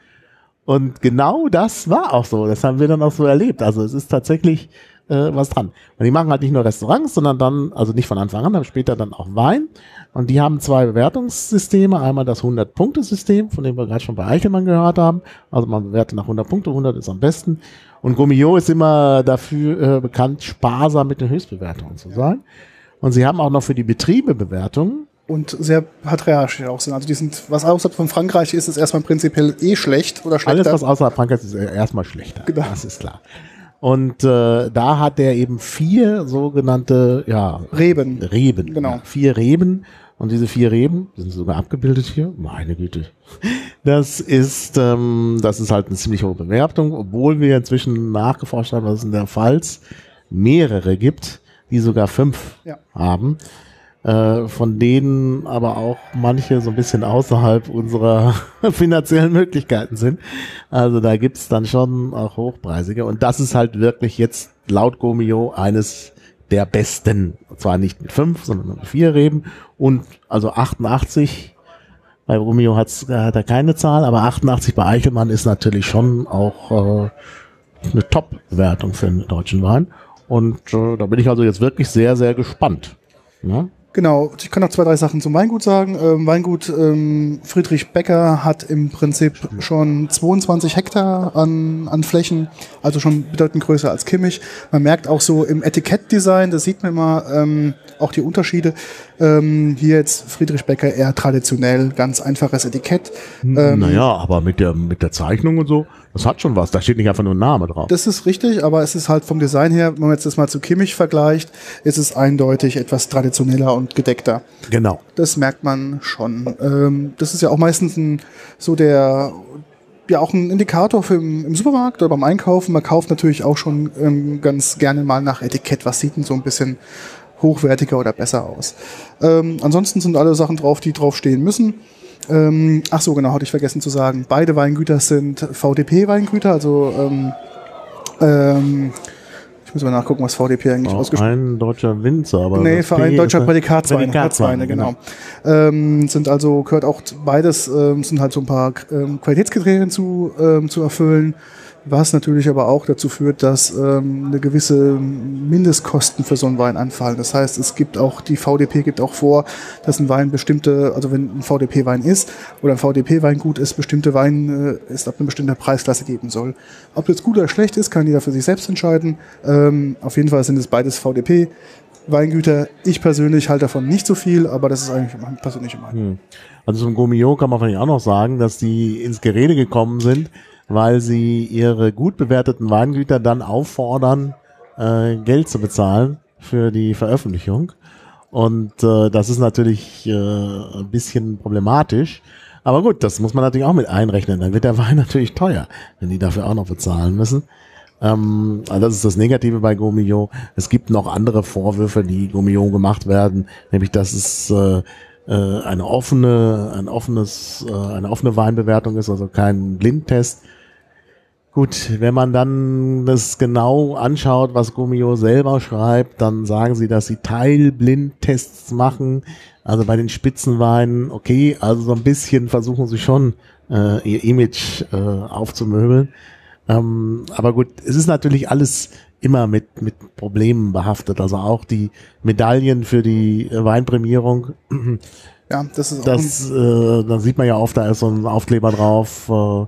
Und genau das war auch so. Das haben wir dann auch so erlebt. Also es ist tatsächlich äh, was dran. Und die machen halt nicht nur Restaurants, sondern dann, also nicht von Anfang an, aber später dann auch Wein. Und die haben zwei Bewertungssysteme. Einmal das 100-Punkte-System, von dem wir gerade schon bei Eichelmann gehört haben. Also man bewertet nach 100 Punkte, 100 ist am besten. Und Gomio ist immer dafür äh, bekannt, sparsam mit den Höchstbewertungen zu sein. Und sie haben auch noch für die Betriebe Bewertungen. Und sehr patriarchisch auch sind. Also die sind, was außerhalb von Frankreich ist, ist erstmal prinzipiell eh schlecht oder schlechter. Alles, was außerhalb Frankreichs ist, ist erstmal schlechter. Genau. Das ist klar. Und äh, da hat er eben vier sogenannte ja, Reben. Reben. Genau. Ja, vier Reben. Und diese vier Reben sind sogar abgebildet hier. Meine Güte. Das ist, ähm, das ist halt eine ziemlich hohe Bewertung, obwohl wir inzwischen nachgeforscht haben, dass es in der Pfalz mehrere gibt, die sogar fünf Ja. haben. Äh, von denen aber auch manche so ein bisschen außerhalb unserer (laughs) finanziellen Möglichkeiten sind. Also da gibt's dann schon auch hochpreisige. Und das ist halt wirklich jetzt laut Gomio eines der besten. Zwar nicht mit fünf, sondern mit vier Reben. Und also 88, bei Romeo hat's, äh, hat er keine Zahl, aber 88 bei Eichelmann ist natürlich schon auch äh, eine Top-Wertung für einen deutschen Wein. Und äh, da bin ich also jetzt wirklich sehr, sehr gespannt. Ja? Genau, ich kann noch zwei, drei Sachen zum Weingut sagen. Ähm, Weingut ähm, Friedrich Becker hat im Prinzip schon 22 Hektar an, an Flächen, also schon bedeutend größer als Kimmich. Man merkt auch so im Etikettdesign, das sieht man immer ähm, auch die Unterschiede. Ähm, hier jetzt Friedrich Becker eher traditionell, ganz einfaches Etikett. Ähm, naja, aber mit der, mit der Zeichnung und so, das hat schon was. Da steht nicht einfach nur ein Name drauf. Das ist richtig, aber es ist halt vom Design her, wenn man jetzt das mal zu Kimmich vergleicht, ist es eindeutig etwas traditioneller und gedeckter. genau. Das merkt man schon. Ähm, das ist ja auch meistens ein, so der, ja auch ein Indikator für im, im Supermarkt oder beim Einkaufen. Man kauft natürlich auch schon ähm, ganz gerne mal nach Etikett, was sieht denn so ein bisschen hochwertiger oder besser aus. Ähm, ansonsten sind alle Sachen drauf, die drauf stehen müssen. Ähm, ach so, genau, hatte ich vergessen zu sagen. Beide Weingüter sind VDP-Weingüter, also ähm, ähm, ich muss mal nachgucken, was VDP eigentlich Auch ausgesprochen ein deutscher Winzer, aber. Nee, Verein Deutscher Prädikatsweine, Prädikatsweine, Holzweine, genau. Ähm, sind also, gehört auch beides, ähm, sind halt so ein paar ähm, Qualitätskriterien zu, ähm, zu erfüllen, was natürlich aber auch dazu führt, dass ähm, eine gewisse Mindestkosten für so einen Wein anfallen. Das heißt, es gibt auch, die VDP gibt auch vor, dass ein Wein bestimmte, also wenn ein VDP-Wein ist oder ein VDP-Weingut ist, bestimmte Wein äh, ist ab einer bestimmten Preisklasse geben soll. Ob das gut oder schlecht ist, kann jeder für sich selbst entscheiden. Ähm, auf jeden Fall sind es beides VDP. Weingüter, ich persönlich halte davon nicht so viel, aber das ist eigentlich meine persönliche Meinung. Also zum Gomio kann man vielleicht auch noch sagen, dass die ins Gerede gekommen sind, weil sie ihre gut bewerteten Weingüter dann auffordern, äh, Geld zu bezahlen für die Veröffentlichung. Und äh, das ist natürlich äh, ein bisschen problematisch. Aber gut, das muss man natürlich auch mit einrechnen. Dann wird der (laughs) Wein natürlich teuer, wenn die dafür auch noch bezahlen müssen. Ähm, also das ist das Negative bei Gomio. Es gibt noch andere Vorwürfe, die Gomio gemacht werden, nämlich dass es äh, äh, eine offene, ein offenes, äh, eine offene Weinbewertung ist, also kein Blindtest. Gut, wenn man dann das genau anschaut, was Gumio selber schreibt, dann sagen sie, dass sie Teilblindtests machen. Also bei den Spitzenweinen, okay, also so ein bisschen versuchen sie schon äh, ihr Image äh, aufzumöbeln. Ähm, aber gut, es ist natürlich alles immer mit, mit Problemen behaftet. Also auch die Medaillen für die Weinprämierung. Ja, das ist auch Das, äh, da sieht man ja oft, da ist so ein Aufkleber drauf, äh,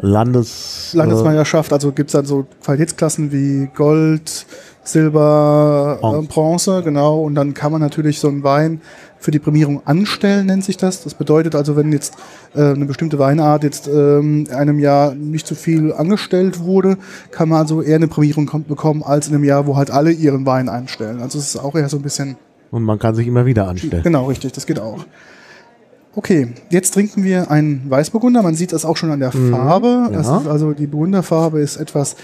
Landes... Landesmeisterschaft, also gibt's dann so Qualitätsklassen wie Gold, Silber, äh, Bronze. Bronze, genau. Und dann kann man natürlich so einen Wein für die Prämierung anstellen, nennt sich das. Das bedeutet also, wenn jetzt äh, eine bestimmte Weinart jetzt ähm, in einem Jahr nicht so viel angestellt wurde, kann man also eher eine Prämierung kom- bekommen, als in einem Jahr, wo halt alle ihren Wein einstellen. Also es ist auch eher so ein bisschen Und man kann sich immer wieder anstellen. Genau, richtig, das geht auch. Okay, jetzt trinken wir einen Weißburgunder. Man sieht das auch schon an der Farbe. Das ja. also die Burgunderfarbe ist etwas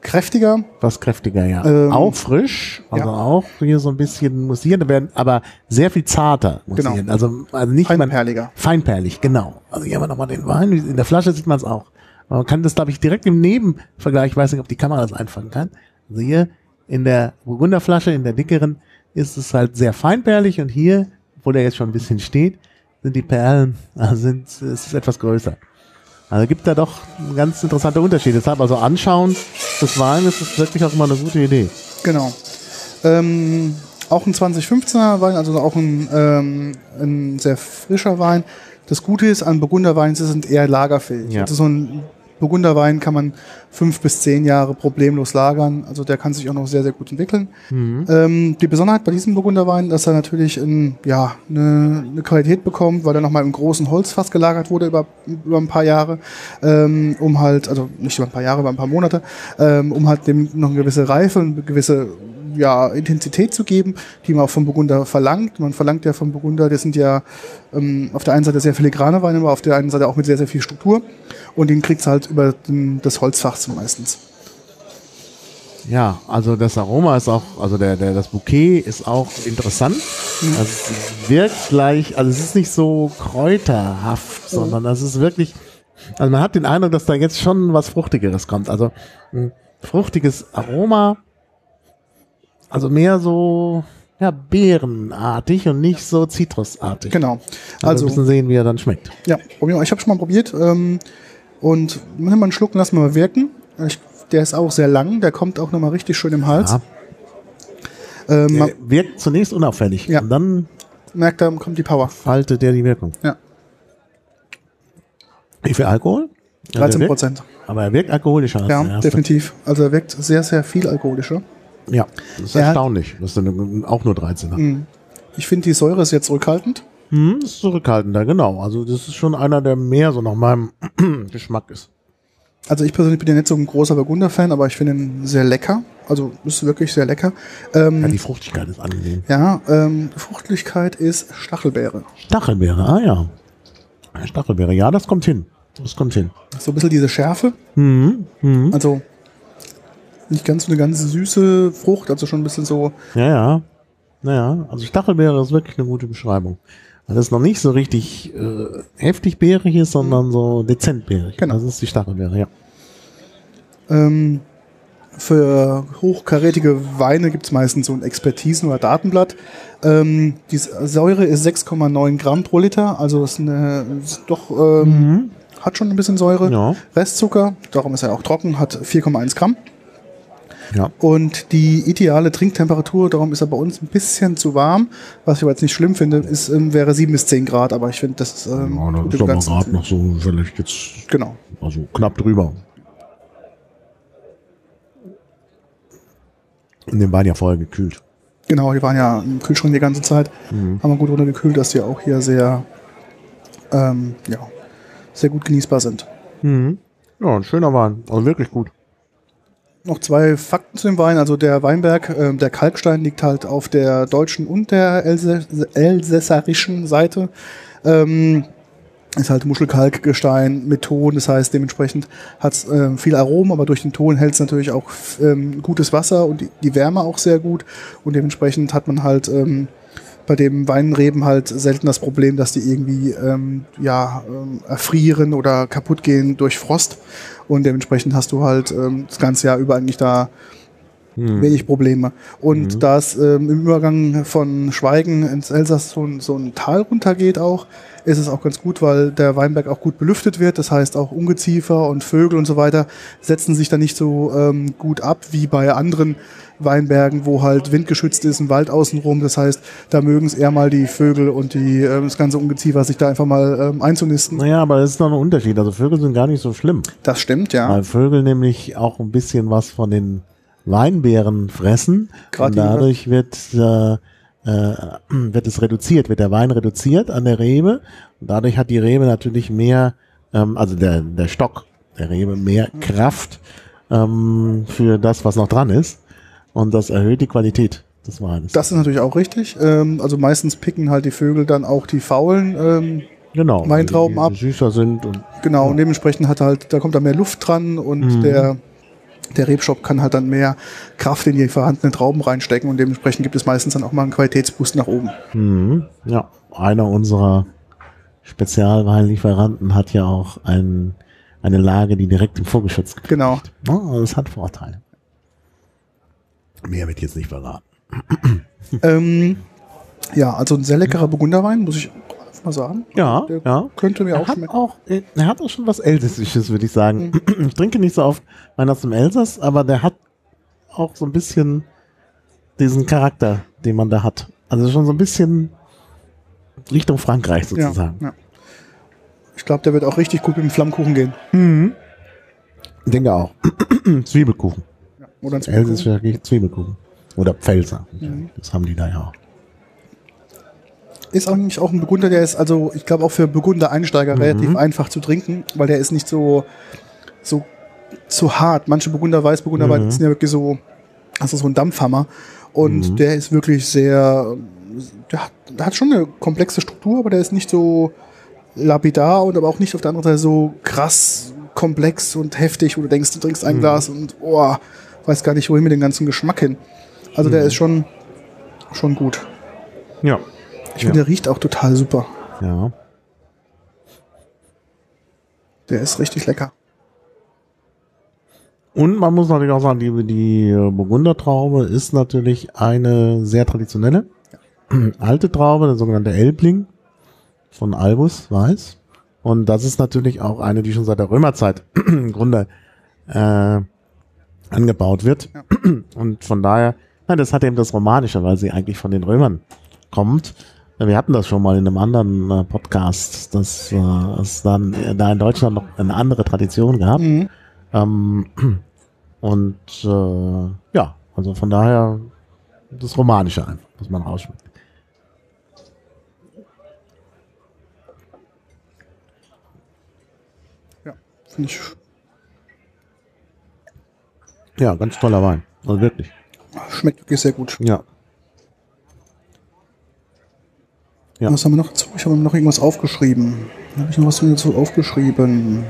kräftiger. Was kräftiger, ja. Ähm, auch frisch, also ja. auch hier so ein bisschen mussieren, werden aber sehr viel zarter mussieren. Genau. Also, also nicht man- Feinperliger. Feinperlig, genau. Also hier haben wir nochmal den Wein. In der Flasche sieht man es auch. Man kann das, glaube ich, direkt im Nebenvergleich, ich weiß nicht, ob die Kamera das einfangen kann. Also hier in der Burgunderflasche, in der dickeren, ist es halt sehr feinperlig und hier, wo der jetzt schon ein bisschen steht, sind die Perlen, (laughs) also sind, es ist etwas größer. Also gibt da doch ganz interessanter Unterschied. Deshalb also anschauen des Weines ist wirklich auch immer eine gute Idee. Genau. Ähm, auch ein 2015er Wein, also auch ein, ähm, ein sehr frischer Wein. Das Gute ist an Burgunderweinen, sie sind eher lagerfähig. Ja. Also so ein Burgunderwein kann man fünf bis zehn Jahre problemlos lagern. Also der kann sich auch noch sehr, sehr gut entwickeln. Ähm, die Besonderheit bei diesem Burgunderwein, dass er natürlich ein, ja, eine, eine Qualität bekommt, weil er nochmal im großen Holzfass gelagert wurde über, über ein paar Jahre, ähm, um halt, also nicht über ein paar Jahre, über ein paar Monate, ähm, um halt dem noch eine gewisse Reife und eine gewisse ja, Intensität zu geben, die man auch vom Burgunder verlangt. Man verlangt ja vom Burgunder, das sind ja ähm, auf der einen Seite sehr filigrane Weine, aber auf der anderen Seite auch mit sehr, sehr viel Struktur. Und den kriegt's halt über den, das Holzfach meistens. Ja, also das Aroma ist auch, also der, der, das Bouquet ist auch interessant. Also es wirkt gleich, also es ist nicht so kräuterhaft, sondern das ist wirklich, also man hat den Eindruck, dass da jetzt schon was Fruchtigeres kommt. Also ein fruchtiges Aroma, also mehr so, ja, beerenartig und nicht so zitrusartig. Genau. Also, Also, wir müssen sehen, wie er dann schmeckt. ja, ich habe schon mal probiert. Ähm, und nimm mal einen Schluck, lassen wir mal wirken. Ich, der ist auch sehr lang, der kommt auch nochmal richtig schön im Hals. Ja. Ähm, wirkt zunächst unauffällig Ja. und dann merkt, da kommt die Power. faltet der die Wirkung. Ja, Wie viel Alkohol? Ja, der 13 wirkt- Prozent. Aber er wirkt alkoholischer als Ja, definitiv. Also er wirkt sehr, sehr viel alkoholischer. Ja, das ist Er erstaunlich. Das ist dann auch nur 13er. Mhm. Ich finde, die Säure ist jetzt zurückhaltend. Hm, ist zurückhaltender, genau. Also das ist schon einer, der mehr so nach meinem (clears throat) Geschmack ist. Also ich persönlich bin ja nicht so ein großer Burgunder-Fan, aber ich finde ihn sehr lecker. Also ist wirklich sehr lecker. Ähm, Ja, die Fruchtigkeit ist angenehm. ja, ähm, Fruchtlichkeit ist Stachelbeere. Stachelbeere, ah ja. Stachelbeere, ja, das kommt hin. Das kommt hin. So ein bisschen diese Schärfe. Mhm. Mhm. Also nicht ganz so eine ganz süße Frucht, also schon ein bisschen so, Ja, ja. Naja, also Stachelbeere ist wirklich eine gute Beschreibung. Weil das noch nicht so richtig äh, heftig beerig ist, sondern so dezent beerig. Genau. Das ist die Stachelbeere, ja. ähm, für hochkarätige Weine gibt es meistens so ein Expertisen- oder Datenblatt. Ähm, die Säure ist 6,9 Gramm pro Liter, also ist eine, ist doch ähm, hat schon ein bisschen Säure. Ja. Restzucker, darum ist er auch trocken, hat 4,1 Gramm. Ja. Und die ideale Trinktemperatur, darum ist er bei uns ein bisschen zu warm, was ich aber jetzt nicht schlimm finde, ist, ähm, wäre 7 bis 10 Grad, aber ich finde, das ist, ähm, Ja, gut ist aber gerade noch so vielleicht jetzt, Genau. also knapp drüber. In dem Wein ja vorher gekühlt. Genau, die waren ja im Kühlschrank die ganze Zeit. Mhm. Haben wir gut runtergekühlt, dass die auch hier sehr, ähm, ja, sehr gut genießbar sind. Mhm. Ja, ein schöner Wein. Also wirklich gut. Noch zwei Fakten zu dem Wein. Also der Weinberg, ähm, der Kalkstein liegt halt auf der deutschen und der elsässerischen Seite. Ähm, ist halt Muschelkalkgestein mit Ton, das heißt dementsprechend hat es ähm, viel Aromen, aber durch den Ton hält es natürlich auch ähm, gutes Wasser und die, die Wärme auch sehr gut und dementsprechend hat man halt ähm, bei dem Weinreben halt selten das Problem, dass die irgendwie ähm, ja, ähm, erfrieren oder kaputt gehen durch Frost. Und dementsprechend hast du halt ähm, das ganze Jahr über eigentlich da wenig Probleme. Und da es ähm, im Übergang von Schweigen ins Elsass so, ein- so ein Tal runtergeht auch, ist es auch ganz gut, weil der Weinberg auch gut belüftet wird. Das heißt auch Ungeziefer und Vögel und so weiter setzen sich da nicht so ähm, gut ab wie bei anderen Weinbergen, wo halt windgeschützt ist, ein Wald außenrum. Das heißt, da mögen es eher mal die Vögel und die, ähm, das ganze Ungeziefer sich da einfach mal ähm, einzunisten. Naja, aber es ist noch ein Unterschied. Also Vögel sind gar nicht so schlimm. Das stimmt, ja. Weil Vögel nämlich auch ein bisschen was von den Weinbeeren fressen. Gerade und dadurch wird, äh, äh, (clears throat) wird es reduziert, wird der Wein reduziert an der Rebe. Und dadurch hat die Rebe natürlich mehr, ähm, also der, der Stock der Rebe mehr Kraft ähm, für das, was noch dran ist. Und das erhöht die Qualität des Weines. Das ist natürlich auch richtig. Ähm, also meistens picken halt die Vögel dann auch die faulen. Ähm, genau. Weintrauben die, ab. die süßer sind und genau, und dementsprechend hat halt, da kommt da mehr Luft dran und der, der Rebstock kann halt dann mehr Kraft in die vorhandenen Trauben reinstecken und dementsprechend gibt es meistens dann auch mal einen Qualitätsboost nach oben. Mhm. Ja, einer unserer Spezialweinlieferanten hat ja auch ein, eine Lage, die direkt im Vorgeschütz gibt. Genau. Oh, das hat Vorteile. Mehr wird jetzt nicht verraten. Ähm, ja, also ein sehr leckerer Burgunderwein, muss ich mal sagen. Ja, Der ja. könnte mir Er auch hat schmecken. auch, äh, er hat auch schon was Elsässisches, würde ich sagen. Mhm. (clears throat) Ich trinke nicht so oft aus dem Elsass, aber der hat auch so ein bisschen diesen Charakter, den man da hat. Also schon so ein bisschen Richtung Frankreich Ja, sozusagen. ja. Ich glaube, der wird auch richtig gut mit dem Flammkuchen gehen. Ich denke auch. (clears throat) Zwiebelkuchen. Ja. Oder ein Zwiebelkuchen. wirklich Zwiebelkuchen. Oder Pfälzer. Mhm. Das haben die da ja auch. Ist eigentlich auch ein Burgunder, der ist also, ich glaube auch für Burgunder-Einsteiger relativ einfach zu trinken, weil der ist nicht so, so, so hart. Manche Burgunder, Weißburgunder Weine sind ja wirklich so, also so ein Dampfhammer. Und der ist wirklich sehr, der hat, der hat schon eine komplexe Struktur, aber der ist nicht so lapidar und aber auch nicht auf der anderen Seite so krass komplex und heftig, wo du denkst, du trinkst ein Glas und oh, weiß gar nicht, wohin mit dem ganzen Geschmack hin. Also der ist schon, schon gut. Ja. Ich finde, der riecht auch total super. Ja. Der ist richtig lecker. Und man muss natürlich auch sagen, die, die Burgundertraube ist natürlich eine sehr traditionelle alte Traube, der sogenannte Elbling von Albus Weiß. Und das ist natürlich auch eine, die schon seit der Römerzeit im Grunde äh, angebaut wird. Und von daher, nein, das hat eben das Romanische, weil sie eigentlich von den Römern kommt. Wir hatten das schon mal in einem anderen äh, Podcast, dass äh, es dann äh, da in Deutschland noch eine andere Tradition gab. Mhm. Ähm, und äh, ja, also von daher das Romanische einfach, was man rausschmeckt. Ja, finde ich. Ja, ganz toller Wein. Also wirklich. Schmeckt wirklich sehr gut. Ja. Ja. Was haben wir noch dazu? Ich habe noch irgendwas aufgeschrieben. Habe ich noch was dazu aufgeschrieben?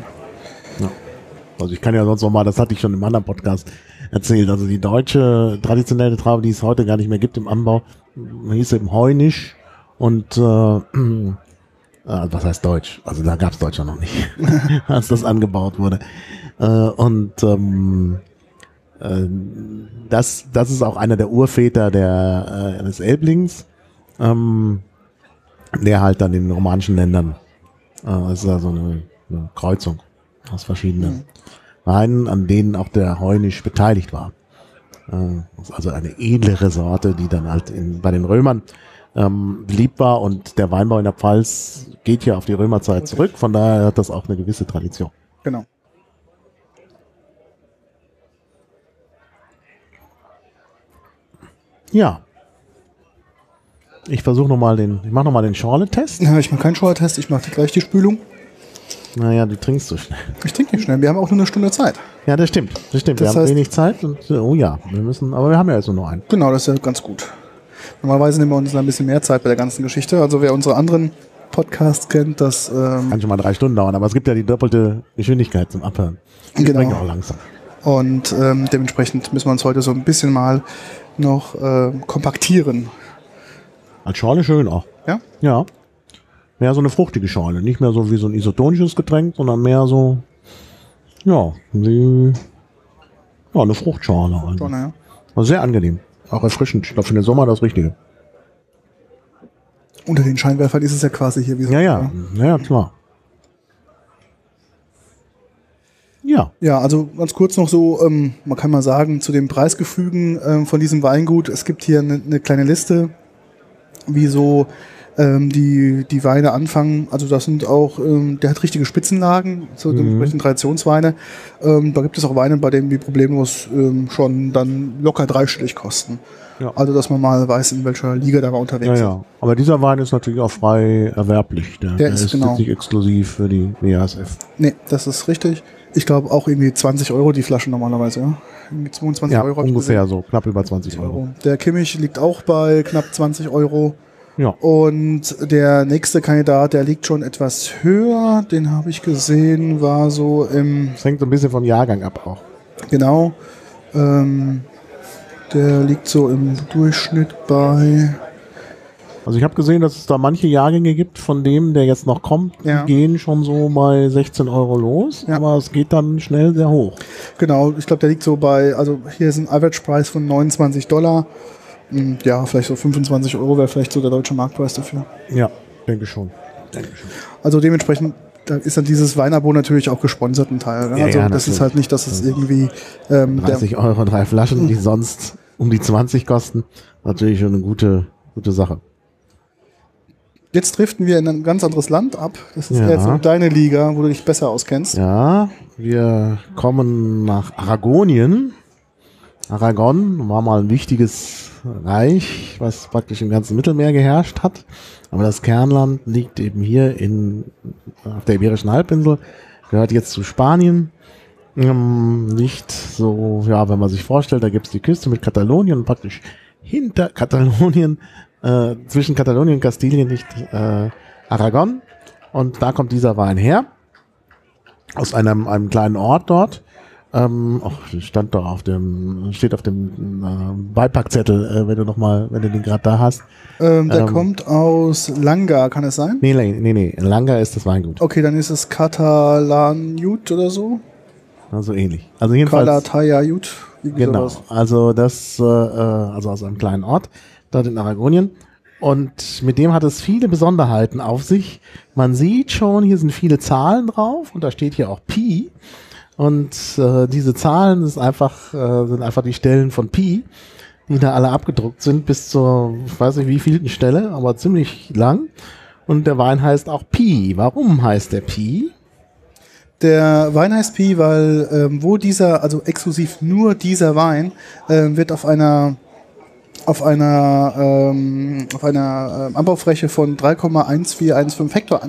Also ich kann ja sonst noch mal, das hatte ich schon im anderen Podcast erzählt, also die deutsche traditionelle Traube, die es heute gar nicht mehr gibt im Anbau, hieß eben Heunisch und äh, (clears throat) äh, was heißt Deutsch? Also da gab es Deutsch ja noch nicht, (laughs) als das angebaut wurde. Äh, und ähm, äh, das, das ist auch einer der Urväter der, äh, des Elblings, ähm, der halt dann in den romanischen Ländern, äh, das ist also eine, eine Kreuzung aus verschiedenen Weinen, an denen auch der Heunisch beteiligt war. Äh, also eine edlere Sorte, die dann halt in, bei den Römern ähm, beliebt war und der Weinbau in der Pfalz geht ja auf die Römerzeit zurück, von daher hat das auch eine gewisse Tradition. Genau. Ja. Ich versuche nochmal den, ich mache nochmal den Schorle-Test. Ja, ich mache keinen Scheuertest, ich mache gleich die Spülung. Naja, du trinkst so schnell. Ich trinke nicht schnell, wir haben auch nur eine Stunde Zeit. Ja, das stimmt. Das stimmt. Das wir haben wenig Zeit und äh, oh ja, wir müssen, aber wir haben ja jetzt nur noch einen. Genau, das ist ja ganz gut. Normalerweise nehmen wir uns ein bisschen mehr Zeit bei der ganzen Geschichte. Also wer unsere anderen Podcasts kennt, das ähm, Kann schon mal drei Stunden dauern, aber es gibt ja die doppelte Geschwindigkeit zum Abhören. Wir Genau. auch langsam. und ähm, dementsprechend müssen wir uns heute so ein bisschen mal noch ähm, kompaktieren. Als Schorle schön auch. Ja? Ja. Mehr so eine fruchtige Schorle. Nicht mehr so wie so ein isotonisches Getränk, sondern mehr so, ja, wie, ja, eine Fruchtschorle. eigentlich. Schon, ja. Also sehr angenehm. Auch erfrischend. Ich glaube, für den Sommer das Richtige. Unter den Scheinwerfern ist es ja quasi hier wie so. Ja, ja. Ja, ja klar. Ja. Ja, also ganz kurz noch so, ähm, man kann mal sagen, zu den Preisgefügen ähm, von diesem Weingut. Es gibt hier eine, eine kleine Liste, wie so ähm, die, die Weine anfangen. Also das sind auch, ähm, der hat richtige Spitzenlagen, so Mhm. dementsprechend Traditionsweine. Ähm, da gibt es auch Weine, bei denen die problemlos ähm, schon dann locker dreistellig kosten. Ja. Also dass man mal weiß, in welcher Liga da mal unterwegs Ja, ist. ja. Aber dieser Wein ist natürlich auch frei erwerblich. Der, Der ist genau. jetzt nicht exklusiv für die BASF. Nee, das ist richtig. Ich glaube auch irgendwie 20 Euro die Flaschen normalerweise, ja. Irgendwie 22 Ja, Euro. ungefähr so. Knapp über 20 gesehen. Euro. Euro. Der Kimmich liegt auch bei knapp 20 Euro. Ja. Und der nächste Kandidat, der liegt schon etwas höher. Den habe ich gesehen, war so im, Das hängt so ein bisschen vom Jahrgang ab auch. genau, ähm, der liegt so im Durchschnitt bei, Also ich habe gesehen, dass es da manche Jahrgänge gibt, von dem, der jetzt noch kommt, Ja. die gehen schon so bei 16 Euro los, Ja. aber es geht dann schnell sehr hoch. genau, ich glaube, der liegt so bei, also hier ist ein Average-Preis von 29 Dollar. Hm, Ja, vielleicht so 25 Euro wäre vielleicht so der deutsche Marktpreis dafür. Ja, denke schon. Denke schon. Also dementsprechend da ist dann dieses Weinabo natürlich auch gesponsert ein Teil. Ne? Ja, also ja, das ist halt nicht, dass es irgendwie ähm, der, 30 Euro, drei Flaschen, die (laughs) sonst um die 20 kosten. Natürlich schon eine gute, gute Sache. Jetzt driften wir in ein ganz anderes Land ab. Das ist Ja. jetzt so deine Liga, wo du dich besser auskennst. Ja, wir kommen nach Aragonien. Aragon war mal ein wichtiges Reich, was praktisch im ganzen Mittelmeer geherrscht hat. Aber das Kernland liegt eben hier in, auf der Iberischen Halbinsel, gehört jetzt zu Spanien. Ähm, liegt so, ja, wenn man sich vorstellt, da gibt's die Küste mit Katalonien und praktisch hinter Katalonien, äh, zwischen Katalonien und Kastilien liegt äh, Aragon. Und da kommt dieser Wein her aus einem, einem kleinen Ort dort. Ähm, ach, stand doch auf dem, steht auf dem äh, Beipackzettel, äh, wenn du noch mal, wenn du den gerade da hast. Ähm, der Ähm. kommt aus Langa, kann es sein? Nee, nee, nee, Langa ist das Weingut. Okay, dann ist es Katalanjut oder so. Also ähnlich. Also jedenfalls. Irgendwie Genau. sowas. Also das, äh, äh, also aus einem kleinen Ort dort in Aragonien. Und mit dem hat es viele Besonderheiten auf sich. Man sieht schon, hier sind viele Zahlen drauf und da steht hier auch Pi. Und äh, diese Zahlen ist einfach, äh, sind einfach die Stellen von Pi, die da alle abgedruckt sind bis zur, ich weiß nicht wie vielten Stelle, aber ziemlich lang. Und der Wein heißt auch Pi. Warum heißt der Pi? Der Wein heißt Pi, weil ähm, wo dieser, also exklusiv nur dieser Wein, ähm, wird auf einer auf einer ähm, auf einer ähm, Anbaufläche von 3,1415 Hektar,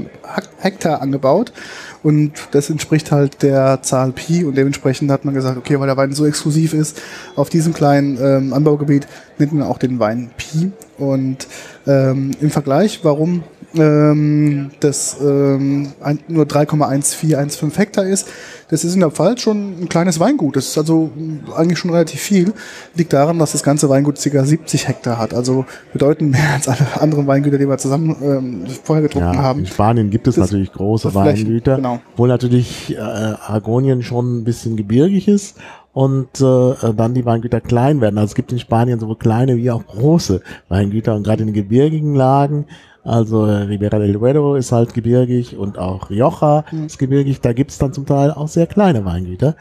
Hektar angebaut. Und das entspricht halt der Zahl Pi. Und dementsprechend hat man gesagt, okay, weil der Wein so exklusiv ist, auf diesem kleinen ähm, Anbaugebiet nennt man auch den Wein Pi. Und ähm, im Vergleich, warum ähm, das ähm, ein, nur 3,1415 Hektar ist. Das ist in der Pfalz schon ein kleines Weingut. Das ist also mh, eigentlich schon relativ viel. Liegt daran, dass das ganze Weingut ca. 70 Hektar hat. Also bedeutend mehr als alle anderen Weingüter, die wir zusammen ähm, vorher getrunken Ja, haben. in Spanien gibt es Das- natürlich große Weingüter, genau. wo natürlich äh, Aragonien schon ein bisschen gebirgig ist und äh, dann die Weingüter klein werden. Also es gibt in Spanien sowohl kleine wie auch große Weingüter und gerade in den gebirgigen Lagen, also äh, Ribera del Duero ist halt gebirgig und auch Rioja Mhm. ist gebirgig, da gibt es dann zum Teil auch sehr kleine Weingüter.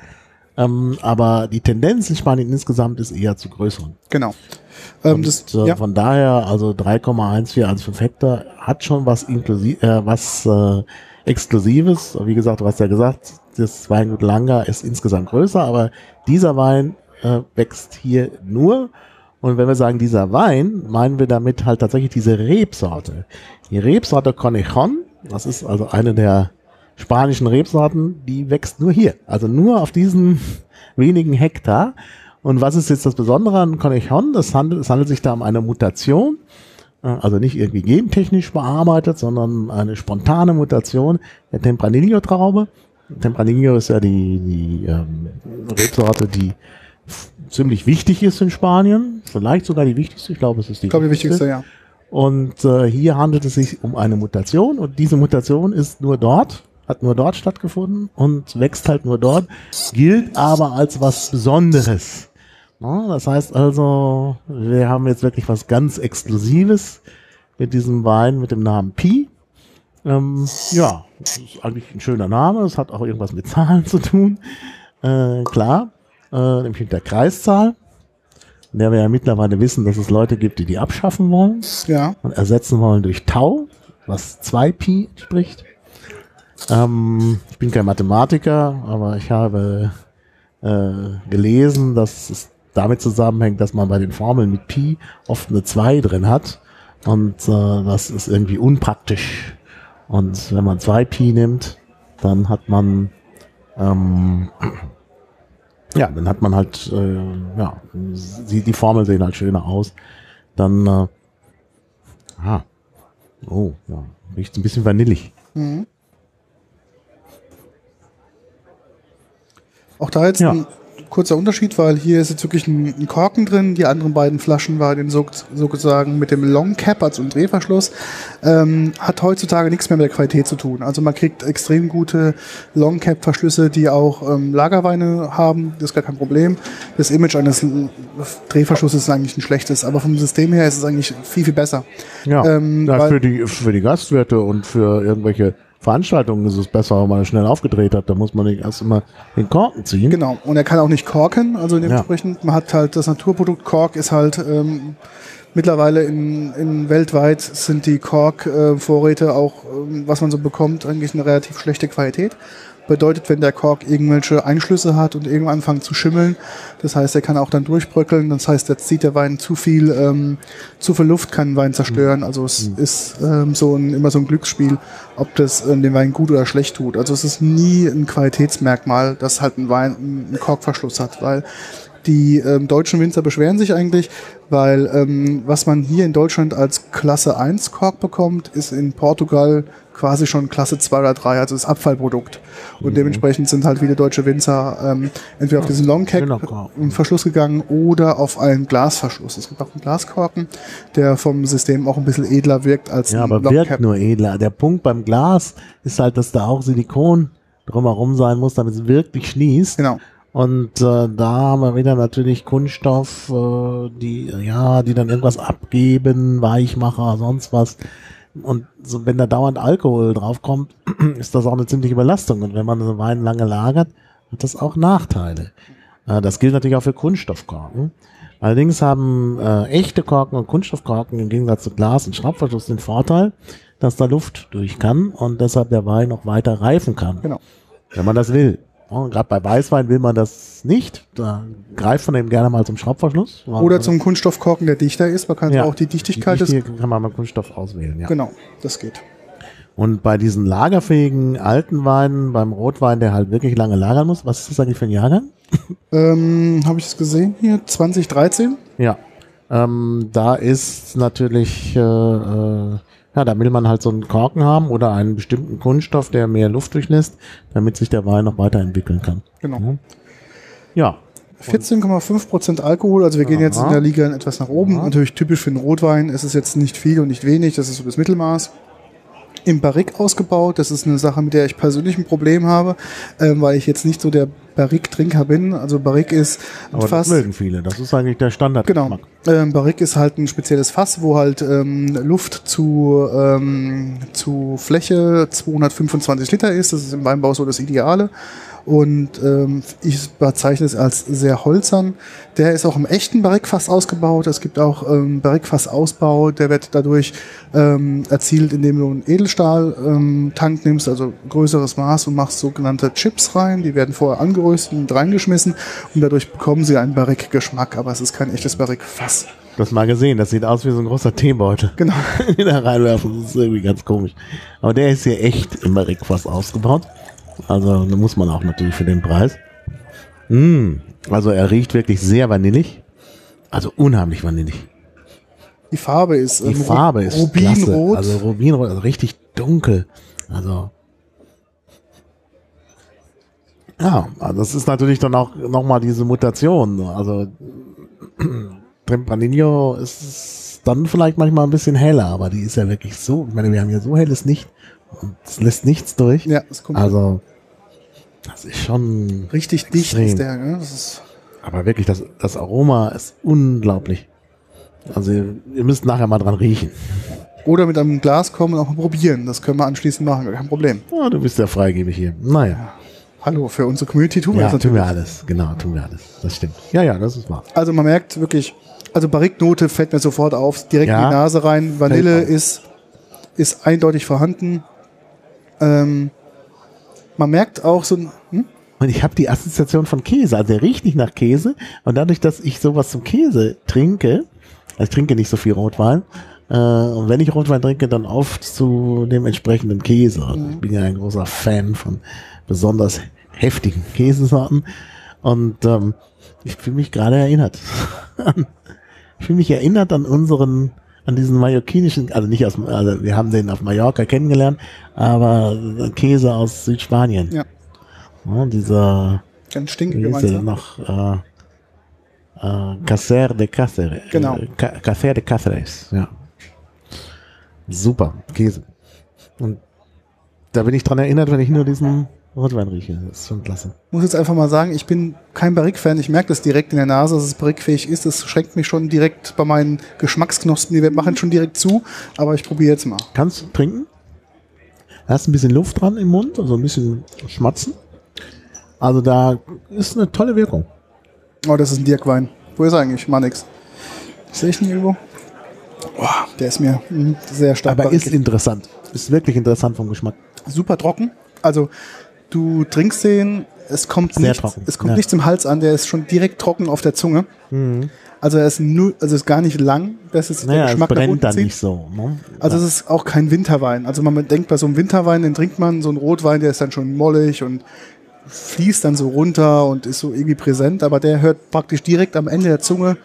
Ähm, aber die Tendenz in Spanien insgesamt ist eher zu größeren. Genau. Ähm, Und, das, äh, ja, Von daher, also 3,1415 Hektar hat schon was inklusiv, äh, was äh, Exklusives. Wie gesagt, du hast ja gesagt, das Weingut Langer ist insgesamt größer, aber dieser Wein äh, wächst hier nur. Und wenn wir sagen dieser Wein, meinen wir damit halt tatsächlich diese Rebsorte. Die Rebsorte Conejon, das ist also eine der spanischen Rebsorten, die wächst nur hier. Also nur auf diesen (laughs) wenigen Hektar. Und was ist jetzt das Besondere an Conejon? Das handelt, es handelt sich da um eine Mutation, äh, also nicht irgendwie gentechnisch bearbeitet, sondern eine spontane Mutation der Tempranillo-Traube. Tempranillo ist ja die, die ähm, Rebsorte, die ziemlich wichtig ist in Spanien, vielleicht sogar die wichtigste, ich glaube, es ist die ich glaube, die wichtigste, ja. Und äh, hier handelt es sich um eine Mutation und diese Mutation ist nur dort, hat nur dort stattgefunden und wächst halt nur dort, gilt aber als was Besonderes. Ja, das heißt also, wir haben jetzt wirklich was ganz Exklusives mit diesem Wein mit dem Namen Pi. Ähm, ja, das ist eigentlich ein schöner Name. Es hat auch irgendwas mit Zahlen zu tun. Äh, klar, äh, nämlich mit der Kreiszahl, in der wir ja mittlerweile wissen, dass es Leute gibt, die die abschaffen wollen Ja. und ersetzen wollen durch Tau, was 2 Pi entspricht. Ähm, ich bin kein Mathematiker, aber ich habe äh, gelesen, dass es damit zusammenhängt, dass man bei den Formeln mit Pi oft eine 2 drin hat. Und äh, das ist irgendwie unpraktisch. Und wenn man 2 Pi nimmt, dann hat man ähm, ja, dann hat man halt, äh, ja, die, die Formeln sehen halt schöner aus. Dann, äh, ah, oh, ja, riecht ein bisschen vanillig. Auch da jetzt Ja. ein kurzer Unterschied, weil hier ist jetzt wirklich ein, ein Korken drin. Die anderen beiden Flaschen waren so, sozusagen mit dem Long Cap, also ein Drehverschluss. Ähm, hat heutzutage nichts mehr mit der Qualität zu tun. Also man kriegt extrem gute Long Cap Verschlüsse, die auch ähm, Lagerweine haben. Das ist gar kein Problem. Das Image eines Drehverschlusses ist eigentlich ein schlechtes, aber vom System her ist es eigentlich viel, viel besser. Ja, Ähm, ja für, die, für die Gastwirte und für irgendwelche Veranstaltungen ist es besser, wenn man schnell aufgedreht hat. Da muss man nicht erst immer den Korken ziehen. Genau. Und er kann auch nicht korken, also dementsprechend, man hat halt das Naturprodukt Kork ist halt ähm, mittlerweile in, in weltweit sind die Kork-Vorräte auch, ähm, was man so bekommt, eigentlich eine relativ schlechte Qualität. Bedeutet, wenn der Kork irgendwelche Einschlüsse hat und irgendwann anfängt zu schimmeln, das heißt, er kann auch dann durchbröckeln, das heißt, jetzt zieht der Wein zu viel, ähm, zu viel Luft kann den Wein zerstören. Also es ist ähm, so ein, immer so ein Glücksspiel, ob das ähm, den Wein gut oder schlecht tut. Also es ist nie ein Qualitätsmerkmal, dass halt ein Wein einen Korkverschluss hat, weil die ähm, deutschen Winzer beschweren sich eigentlich, weil ähm, was man hier in Deutschland als Klasse 1 Kork bekommt, ist in Portugal quasi schon Klasse 2 oder 3, also das Abfallprodukt. Und dementsprechend sind halt viele deutsche Winzer ähm, entweder auf diesen Long schöner Korken. Verschluss gegangen oder auf einen Glasverschluss. Es gibt auch einen Glaskorken, der vom System auch ein bisschen edler wirkt als Ja, ein aber wirkt nur edler. Der Punkt beim Glas ist halt, dass da auch Silikon drumherum sein muss, damit es wirklich schließt. Genau. Und äh, da haben wir wieder natürlich Kunststoff, äh, die ja, die dann irgendwas abgeben, Weichmacher, sonst was. Und so, wenn da dauernd Alkohol draufkommt, (clears throat) ist das auch eine ziemliche Belastung. Und wenn man den Wein lange lagert, hat das auch Nachteile. Das gilt natürlich auch für Kunststoffkorken. Allerdings haben äh, echte Korken und Kunststoffkorken im Gegensatz zu Glas und Schraubverschluss den Vorteil, dass da Luft durch kann und deshalb der Wein noch weiter reifen kann Genau. wenn man das will. Ja, Gerade bei Weißwein will man das nicht. Da greift man eben gerne mal zum Schraubverschluss. Oder zum Kunststoffkorken, der dichter ist. Man kann ja. auch die Dichtigkeit die des. Dichte kann man mit Kunststoff auswählen. Ja. Genau, das geht. Und bei diesen lagerfähigen alten Weinen, beim Rotwein, der halt wirklich lange lagern muss, was ist das eigentlich für ein Jahrgang? Ähm, Habe ich es gesehen hier? 2013? Ja. Ähm, da ist natürlich, äh, äh, ja, da will man halt so einen Korken haben oder einen bestimmten Kunststoff, der mehr Luft durchlässt, damit sich der Wein noch weiterentwickeln kann. Genau. Mhm. Ja. 14,5% Alkohol, also wir gehen jetzt in der Liga etwas nach oben. Natürlich typisch für einen Rotwein ist es jetzt nicht viel und nicht wenig, das ist so das Mittelmaß. Im Barrique ausgebaut, das ist eine Sache, mit der ich persönlich ein Problem habe, ähm, weil ich jetzt nicht so der Barrique-Trinker bin. Also Barrique ist ein Aber Fass. das mögen viele. Das ist eigentlich der Standard. Genau. Ähm, Barrique ist halt ein spezielles Fass, wo halt ähm, Luft zu, ähm, zu Fläche 225 Liter ist. Das ist im Weinbau so das Ideale. Und ähm, ich bezeichne es als sehr holzern. Der ist auch im echten Barrique-Fass ausgebaut. Es gibt auch ähm, Barrique-Fass-Ausbau. Der wird dadurch ähm, erzielt, indem du einen Edelstahl-Tank nimmst, also größeres Maß und machst sogenannte Chips rein. Die werden vorher angeröstet und reingeschmissen und dadurch bekommen sie einen Barrique-Geschmack. Aber es ist kein echtes Barrique-Fass. Das mal gesehen, das sieht aus wie so ein großer Teebeutel. Genau. (laughs) Da reinwerfen, das ist irgendwie ganz komisch. Aber der ist hier echt im Barrique fast ausgebaut. Also, da muss man auch natürlich für den Preis. Mm, also, er riecht wirklich sehr vanillig. Also, unheimlich vanillig. Die Farbe ist, Die ähm, Ru- Farbe ist Rubinrot. klasse. Also, Rubinrot, also richtig dunkel. Also, ja, also das ist natürlich dann auch nochmal diese Mutation. Also, (clears throat) Tempranillo ist dann vielleicht manchmal ein bisschen heller, aber die ist ja wirklich so, ich meine, wir haben hier so helles Licht es lässt nichts durch. Ja, es kommt Also, das ist schon, richtig dicht extrem. ist der. Ne? Ist, aber wirklich, das, das Aroma ist unglaublich. Also, ihr, ihr müsst nachher mal dran riechen. oder mit einem Glas kommen und auch mal probieren. Das können wir anschließend machen, kein Problem. Ja, du bist ja freigebig hier. Naja. Hallo, für unsere Community tun wir Ja, das tun natürlich. wir alles. Genau, tun wir alles. Das stimmt. Ja, ja, das ist wahr. Also man merkt wirklich, also Barriknote fällt mir sofort auf, direkt Ja. in die Nase rein. Vanille ist, ist eindeutig vorhanden. Ähm, man merkt auch so ein, hm? Und ich habe die Assoziation von Käse. Also der riecht nicht nach Käse. Und dadurch, dass ich sowas zum Käse trinke, also ich trinke nicht so viel Rotwein, äh, und wenn ich Rotwein trinke, dann oft zu dem entsprechenden Käse. Also Ich bin ja ein großer Fan von besonders heftigen Käsesorten. Und ähm, ich fühle mich gerade erinnert. (laughs) ich fühle mich erinnert an unseren, an diesen mallorquinischen, also nicht aus, also wir haben den auf Mallorca kennengelernt, aber Käse aus Südspanien. Ja. Ja, dieser, ganz stinkig, du? noch, äh, äh, Cacer de Cáceres. Genau. Äh, Ca- Cacer de Cáceres, ja. Super, Käse. Und da bin ich dran erinnert, wenn ich nur diesen Rotwein rieche. Das ist schon klasse. muss jetzt einfach mal sagen, ich bin kein Barrique-Fan. Ich merke das direkt in der Nase, dass es barrique-fähig ist. Das schränkt mich schon direkt bei meinen Geschmacksknospen. Die machen schon direkt zu. Aber ich probiere jetzt mal. Kannst du trinken? Hast ein bisschen Luft dran im Mund, also ein bisschen schmatzen. Also da ist eine tolle Wirkung. Oh, das ist ein Dirkwein. Wo ist er eigentlich? Mal nix. Sehe ich ihn irgendwo? Oh, der ist mir mm, sehr stark. Aber ist Barrique. interessant. Ist wirklich interessant vom Geschmack. super trocken. Also du trinkst den, es kommt, Sehr nichts, trocken, es kommt ja. nichts im Hals an, der ist schon direkt trocken auf der Zunge. Also er ist nur, also ist gar nicht lang, dass es der Naja, es Geschmack nach brennt dann zieht. nicht so. Ne? Also es ist auch kein Winterwein. Also man denkt bei so einem Winterwein, den trinkt man, so ein Rotwein, der ist dann schon mollig und fließt dann so runter und ist so irgendwie präsent, aber der hört praktisch direkt am Ende der Zunge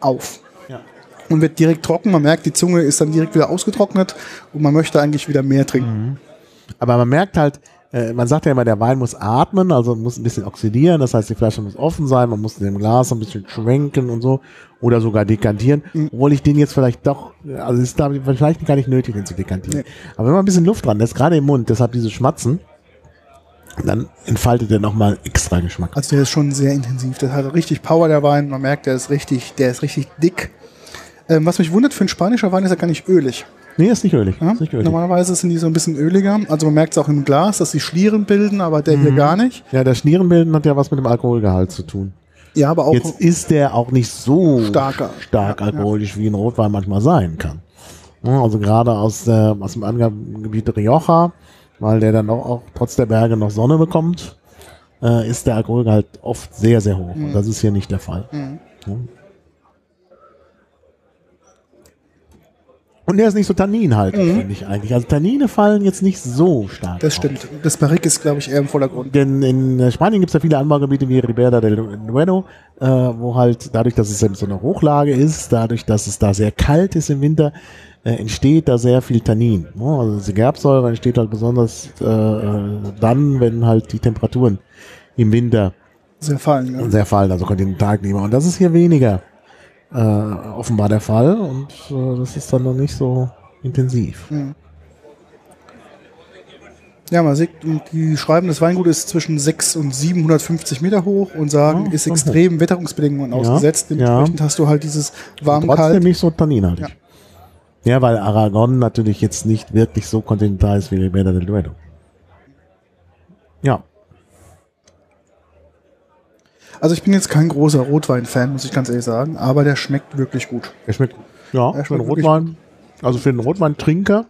auf. Ja. Und wird direkt trocken. Man merkt, die Zunge ist dann direkt wieder ausgetrocknet und man möchte eigentlich wieder mehr trinken. Aber man merkt halt, äh, man sagt ja immer, der Wein muss atmen, also muss ein bisschen oxidieren, das heißt, die Flasche muss offen sein, man muss in dem Glas ein bisschen schwenken und so oder sogar dekantieren, obwohl ich den jetzt vielleicht doch, also ist da vielleicht gar nicht nötig, den zu dekantieren. Aber wenn man ein bisschen Luft dran lässt, gerade im Mund, deshalb diese Schmatzen, dann entfaltet er nochmal extra Geschmack. Also der ist schon sehr intensiv. Der hat richtig Power, der Wein. Man merkt, der ist richtig, der ist richtig dick. Ähm, was mich wundert, für ein spanischer Wein ist er gar nicht ölig. Nee, ist nicht ölig. Ja? Ist nicht ölig. Normalerweise sind die so ein bisschen öliger. Also man merkt es auch im Glas, dass sie Schlieren bilden, aber der Mhm. hier gar nicht. Ja, das Schnierenbilden hat ja was mit dem Alkoholgehalt zu tun. Ja, aber auch Jetzt ist der auch nicht so Starker. stark Ja, ja. alkoholisch, wie ein Rotwein manchmal sein kann. Also gerade aus, der, aus dem Angabengebiet Rioja, weil der dann auch, auch trotz der Berge noch Sonne bekommt, äh, ist der Alkoholgehalt oft sehr, sehr hoch. Mhm. Und das ist hier nicht der Fall. Ja. Und der ist nicht so tanninhaltig, finde ich eigentlich. Also Tannine fallen jetzt nicht so stark Mhm. das auf. stimmt. Das Barrique ist, glaube ich, eher im Vordergrund. Denn in äh, Spanien gibt es ja viele Anbaugebiete wie Ribera del Duero, äh, wo halt dadurch, dass es eben so eine Hochlage ist, dadurch, dass es da sehr kalt ist im Winter, äh, entsteht da sehr viel Tannin. Ne? Also diese Gerbsäure entsteht halt besonders äh, äh, dann, wenn halt die Temperaturen im Winter Sehr fallen. Ja. sehr fallen, also Kontinentalklima. Und das ist hier weniger äh, offenbar der Fall und äh, das ist dann noch nicht so intensiv. ja, man sieht, und die schreiben, das Weingut ist zwischen 6 und 750 Meter hoch und sagen, Ja, ist schon extremen Wetterungsbedingungen ausgesetzt. ja. Dementsprechend hast du halt dieses Trotzdem warm-kalt. nicht so tanninhaltig. Ja. weil Aragon natürlich jetzt nicht wirklich so kontinental ist wie Ribera del Duero. Ja, Also ich bin jetzt kein großer Rotwein-Fan, muss ich ganz ehrlich sagen, aber der schmeckt wirklich gut. er schmeckt, ja, Er für einen schmeckt wirklich Rotwein, also für einen Rotweintrinker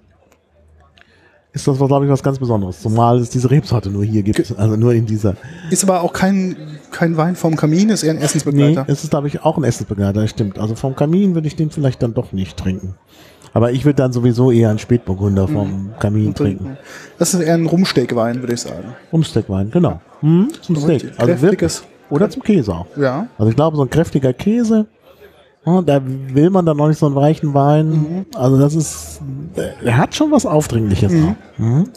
ist das, glaube ich, was ganz Besonderes. Zumal es diese Rebsorte nur hier gibt, also nur in dieser. Ist aber auch kein, kein Wein vom Kamin, ist eher ein Nee, Essensbegleiter. es ist, glaube ich, auch ein Essensbegleiter, stimmt. Also vom Kamin würde ich den vielleicht dann doch nicht trinken. Aber ich würde dann sowieso eher einen Spätburgunder vom Kamin trinken. Das ist eher ein Rumsteakwein, würde ich sagen. Umsteakwein, genau. Hm, zum Steak. Also wirklich. Oder zum Käse auch. Ja. Also ich glaube, so ein kräftiger Käse, ja, da will man dann noch nicht so einen weichen Wein. Mhm. Also das ist, er hat schon was Aufdringliches. Mhm. Mhm.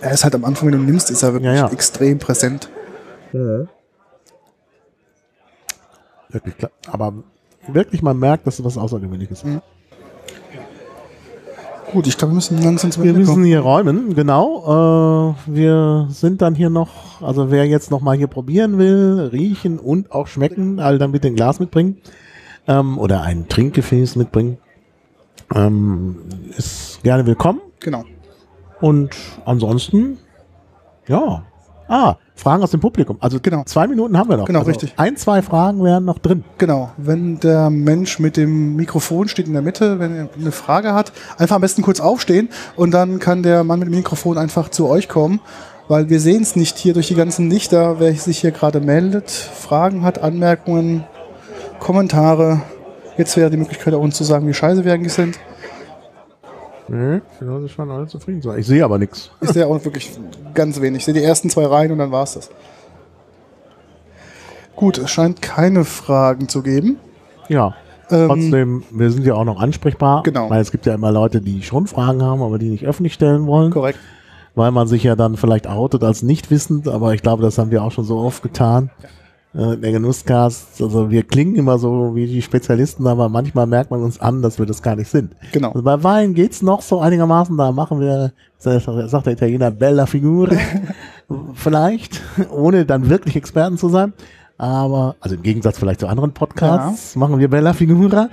Er ist halt am Anfang, wenn du nimmst, ist er wirklich Ja, ja. extrem präsent. Wirklich klar. Aber wirklich mal merkt, dass es was Außergewöhnliches ist. Gut, ich glaube, wir müssen langsam zum Wir Ende müssen hier räumen, genau. Äh, wir sind dann hier noch, also wer jetzt noch mal hier probieren will, riechen und auch schmecken, all dann bitte ein Glas mitbringen ähm, oder ein Trinkgefäß mitbringen, ähm, ist gerne willkommen. Genau. Und ansonsten, ja. Ah, Fragen aus dem Publikum. Also Genau. zwei Minuten haben wir noch. Genau, also richtig. Ein, zwei Fragen wären noch drin. Genau, wenn der Mensch mit dem Mikrofon steht in der Mitte, wenn er eine Frage hat, einfach am besten kurz aufstehen und dann kann der Mann mit dem Mikrofon einfach zu euch kommen, weil wir sehen es nicht hier durch die ganzen Lichter, wer sich hier gerade meldet, Fragen hat, Anmerkungen, Kommentare. Jetzt wäre die Möglichkeit auch uns zu sagen, wie scheiße wir eigentlich sind. Nee, ich schon alle zufrieden sein. Ich sehe aber nichts. Ist ja auch wirklich ganz wenig. Ich sehe die ersten zwei Reihen und dann war es das. Gut, es scheint keine Fragen zu geben. Ja. Ähm, Trotzdem, wir sind ja auch noch ansprechbar. Genau. Weil es gibt ja immer Leute, die schon Fragen haben, aber die nicht öffentlich stellen wollen. Korrekt. Weil man sich ja dann vielleicht outet als nicht wissend, aber ich glaube, das haben wir auch schon so oft getan. Äh, Der Genusscast, also wir klingen immer so wie die Spezialisten, aber manchmal merkt man uns an, dass wir das gar nicht sind. Genau. Also bei Wein geht's noch so einigermaßen, da machen wir, sagt der Italiener, bella figura, (laughs) vielleicht, ohne dann wirklich Experten zu sein. Aber, also im Gegensatz vielleicht zu anderen Podcasts, machen wir bella figura.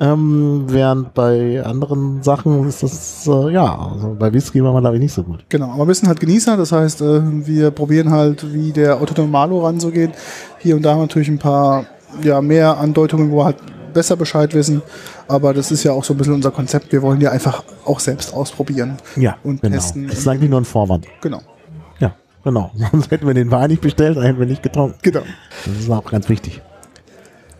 Ähm, während bei anderen Sachen ist das, äh, ja, also bei Whisky war man glaube ich nicht so gut. Genau, aber wir sind halt Genießer, das heißt, äh, wir probieren halt, wie der Otto Normalo ranzugehen. Hier und da haben wir natürlich ein paar ja, mehr Andeutungen, wo wir halt besser Bescheid wissen. Aber das ist ja auch so ein bisschen unser Konzept. Wir wollen ja einfach auch selbst ausprobieren. Ja, Und genau. testen. Das ist eigentlich nur ein Vorwand. Genau. Ja, genau. (laughs) Sonst hätten wir den Wein nicht bestellt, dann hätten wir nicht getrunken. Genau. Das ist auch ganz wichtig.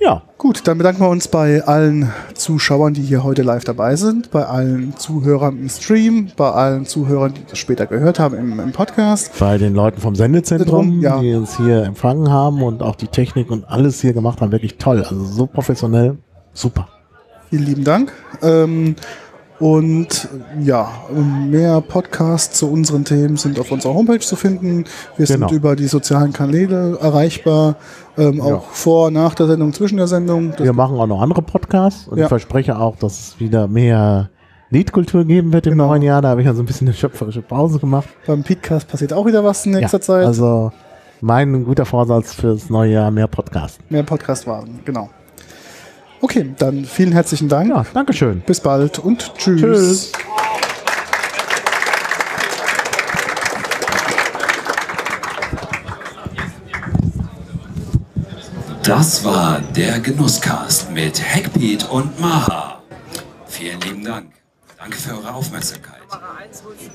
Ja, Gut, dann bedanken wir uns bei allen Zuschauern, die hier heute live dabei sind, bei allen Zuhörern im Stream, bei allen Zuhörern, die das später gehört haben im, im Podcast. bei den Leuten vom Sendezentrum, Zentrum, ja. die uns hier empfangen haben und auch die Technik und alles hier gemacht haben, wirklich toll. Also so professionell, super. Vielen lieben Dank. Ähm, und ja, mehr Podcasts zu unseren Themen sind auf unserer Homepage zu finden. Wir Genau. sind über die sozialen Kanäle erreichbar, ähm, auch Ja. vor, nach der Sendung, zwischen der Sendung. Das Wir machen auch noch andere Podcasts und Ja. ich verspreche auch, dass es wieder mehr Liedkultur geben wird im Genau. neuen Jahr. Da habe ich ja so ein bisschen eine schöpferische Pause gemacht. beim Podcast passiert auch wieder was in nächster ja, Zeit. Also mein guter Vorsatz fürs neue Jahr, mehr Podcasts. mehr Podcast warten, genau. Okay, dann vielen herzlichen Dank. Ja, Dankeschön. Bis bald und tschüss. Tschüss. Das war der Genusscast mit Hackbeat und Maha. Vielen lieben Dank. Danke für eure Aufmerksamkeit.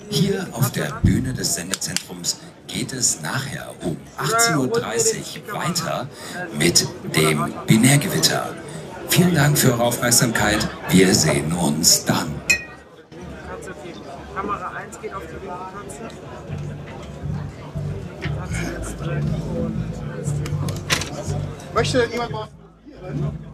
Hier auf der Bühne des Sendezentrums geht es nachher um 18.30 Uhr weiter mit dem Binärgewitter. Vielen Dank für eure Aufmerksamkeit. Wir sehen uns dann. Kamera 1 geht auf die linke Katze. Katze jetzt drin und Möchte jemand mal probieren?